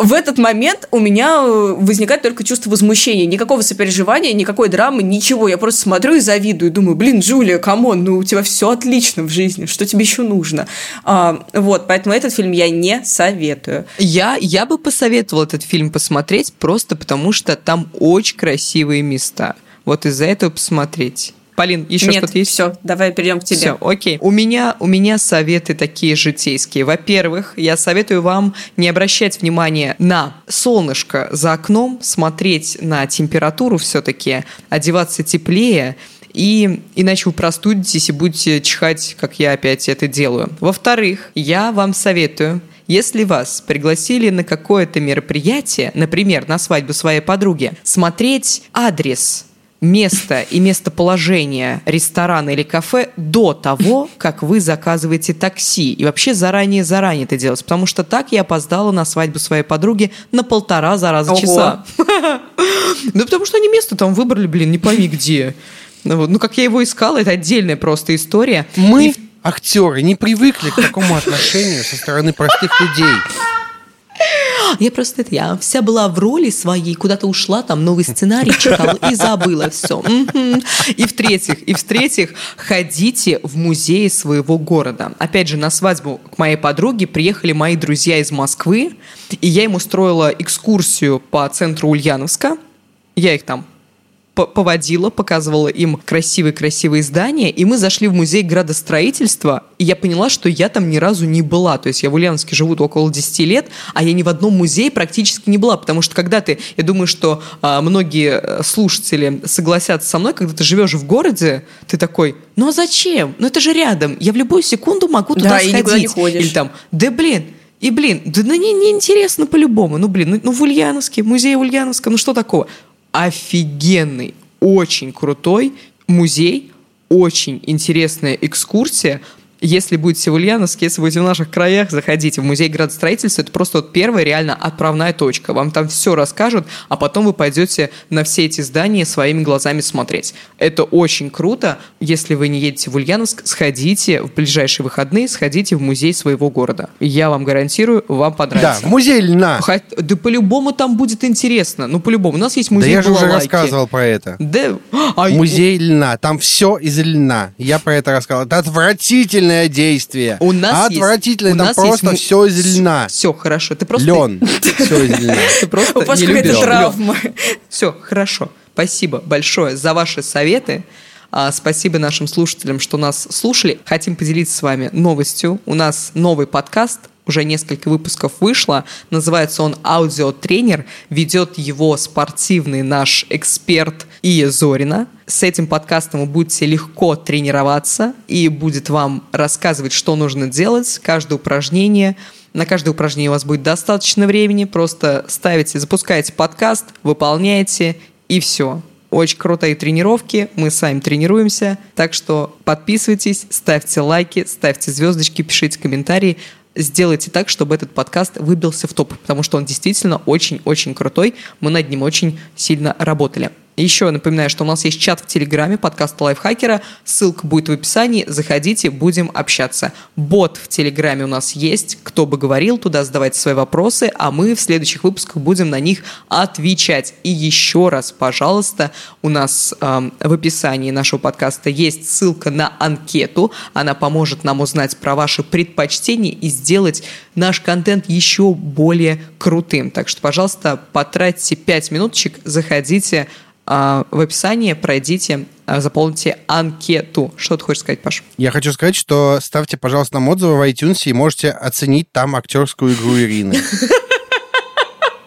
Speaker 3: В этот момент у меня э, возникает только чувство возмущения. Никакого сопереживания, никакой драмы, ничего. Я просто смотрю и завидую. Думаю, блин, Джулия, come on, ну у тебя все отлично в жизни. Что тебе еще нужно? А, вот, поэтому этот фильм я не советую.
Speaker 1: Я, я бы посоветовал этот фильм посмотреть, просто потому что там очень красивые места. Вот из-за этого посмотреть. Полин, еще
Speaker 3: Нет,
Speaker 1: что-то есть?
Speaker 3: все, давай перейдем к тебе.
Speaker 1: Все, окей. У меня, у меня советы такие житейские. Во-первых, я советую вам не обращать внимания на солнышко за окном, смотреть на температуру все-таки, одеваться теплее, и иначе вы простудитесь и будете чихать, как я опять это делаю. Во-вторых, я вам советую если вас пригласили на какое-то мероприятие, например, на свадьбу своей подруги, смотреть адрес место и местоположение ресторана или кафе до того, как вы заказываете такси. И вообще заранее-заранее это делать. Потому что так я опоздала на свадьбу своей подруги на полтора за раза
Speaker 3: Ого.
Speaker 1: часа. Ну, потому что они место там выбрали, блин, не пойми где. Ну. Ну, как я его искала, это отдельная просто история.
Speaker 2: Мы, актеры, не привыкли к такому отношению со стороны простых людей.
Speaker 1: Я просто это, я вся была в роли своей, куда-то ушла, там новый сценарий читала и забыла все. И в-третьих, и в-третьих, ходите в музеи своего города. Опять же, на свадьбу к моей подруге приехали мои друзья из Москвы, и я им устроила экскурсию по центру Ульяновска. Я их там поводила, показывала им красивые-красивые здания, и мы зашли в музей градостроительства, и я поняла, что я там ни разу не была. То есть я в Ульяновске живу около 10 лет, а я ни в одном музее практически не была, потому что когда ты, я думаю, что а, многие э, слушатели согласятся со мной, когда ты живешь в городе, ты такой, ну а зачем? Ну это же рядом, я в любую секунду могу туда
Speaker 3: Да,
Speaker 1: сходить.
Speaker 3: никуда не ходишь.
Speaker 1: Или там, да блин, и, блин, да ну, не, не интересно по-любому. Ну, блин, ну, ну в Ульяновске, музей Ульяновска, ну что такого? Офигенный, очень крутой музей, очень интересная экскурсия. Если будете в Ульяновске, если будете в наших краях, заходите в музей градостроительства. Это просто вот первая реально отправная точка. Вам там все расскажут, а потом вы пойдете на все эти здания своими глазами смотреть. Это очень круто. Если вы не едете в Ульяновск, сходите в ближайшие выходные, сходите в музей своего города. Я вам гарантирую, вам
Speaker 2: Да,
Speaker 1: понравится.
Speaker 2: музей льна.
Speaker 1: Хот- Да по-любому там будет интересно. Ну, по-любому. У нас есть
Speaker 2: Да
Speaker 1: музей
Speaker 2: я же уже рассказывал про это.
Speaker 1: Да. А,
Speaker 2: Музей льна. Там все из льна. Я про это рассказал. Это отвратительное действие.
Speaker 1: У нас есть-
Speaker 2: Отвратительное.
Speaker 1: у
Speaker 2: Там
Speaker 1: нас есть
Speaker 2: просто
Speaker 1: му-
Speaker 2: все из льна.
Speaker 1: Все, хорошо. Ты просто...
Speaker 2: Лен. Все из льна.
Speaker 1: Ты просто не любишь
Speaker 3: травма.
Speaker 1: Все, хорошо. Спасибо большое за ваши советы. А, Спасибо нашим слушателям, что нас слушали. Хотим поделиться с вами новостью. У нас новый подкаст, уже несколько выпусков вышло. Называется он «Аудиотренер». Ведет его спортивный наш эксперт Ия Зорина. С этим подкастом вы будете легко тренироваться и будет вам рассказывать, что нужно делать, каждое упражнение – на каждое упражнение у вас будет достаточно времени. Просто ставите, запускаете подкаст, выполняете и все. Очень крутые тренировки, мы сами тренируемся. Так что подписывайтесь, ставьте лайки, ставьте звездочки, пишите комментарии. Сделайте так, чтобы этот подкаст выбился в топ, потому что он действительно очень-очень крутой. Мы над ним очень сильно работали. Еще напоминаю, что у нас есть чат в Телеграме подкаста Лайфхакера. Ссылка будет в описании. Заходите, будем общаться. Бот в Телеграме у нас есть. Кто бы говорил, туда задавайте свои вопросы, а мы в следующих выпусках будем на них отвечать. И еще раз, пожалуйста, у нас эм, в описании нашего подкаста есть ссылка на анкету. Она поможет нам узнать про ваши предпочтения и сделать наш контент еще более крутым. Так что, пожалуйста, потратьте 5 минуточек, заходите в описании, пройдите, а, заполните анкету. Что ты хочешь сказать, Паш?
Speaker 2: Я хочу сказать, что ставьте, пожалуйста, нам отзывы в iTunes и можете оценить там актерскую игру Ирины.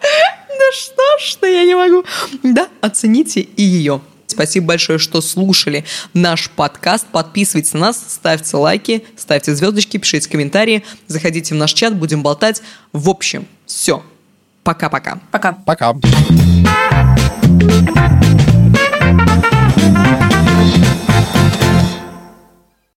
Speaker 1: Да что ж, что я не могу. Да, оцените и ее. Спасибо большое, что слушали наш подкаст. Подписывайтесь на нас, ставьте лайки, ставьте звездочки, пишите комментарии, заходите в наш чат, будем болтать. В общем, все. Пока-пока.
Speaker 3: Пока.
Speaker 2: Пока.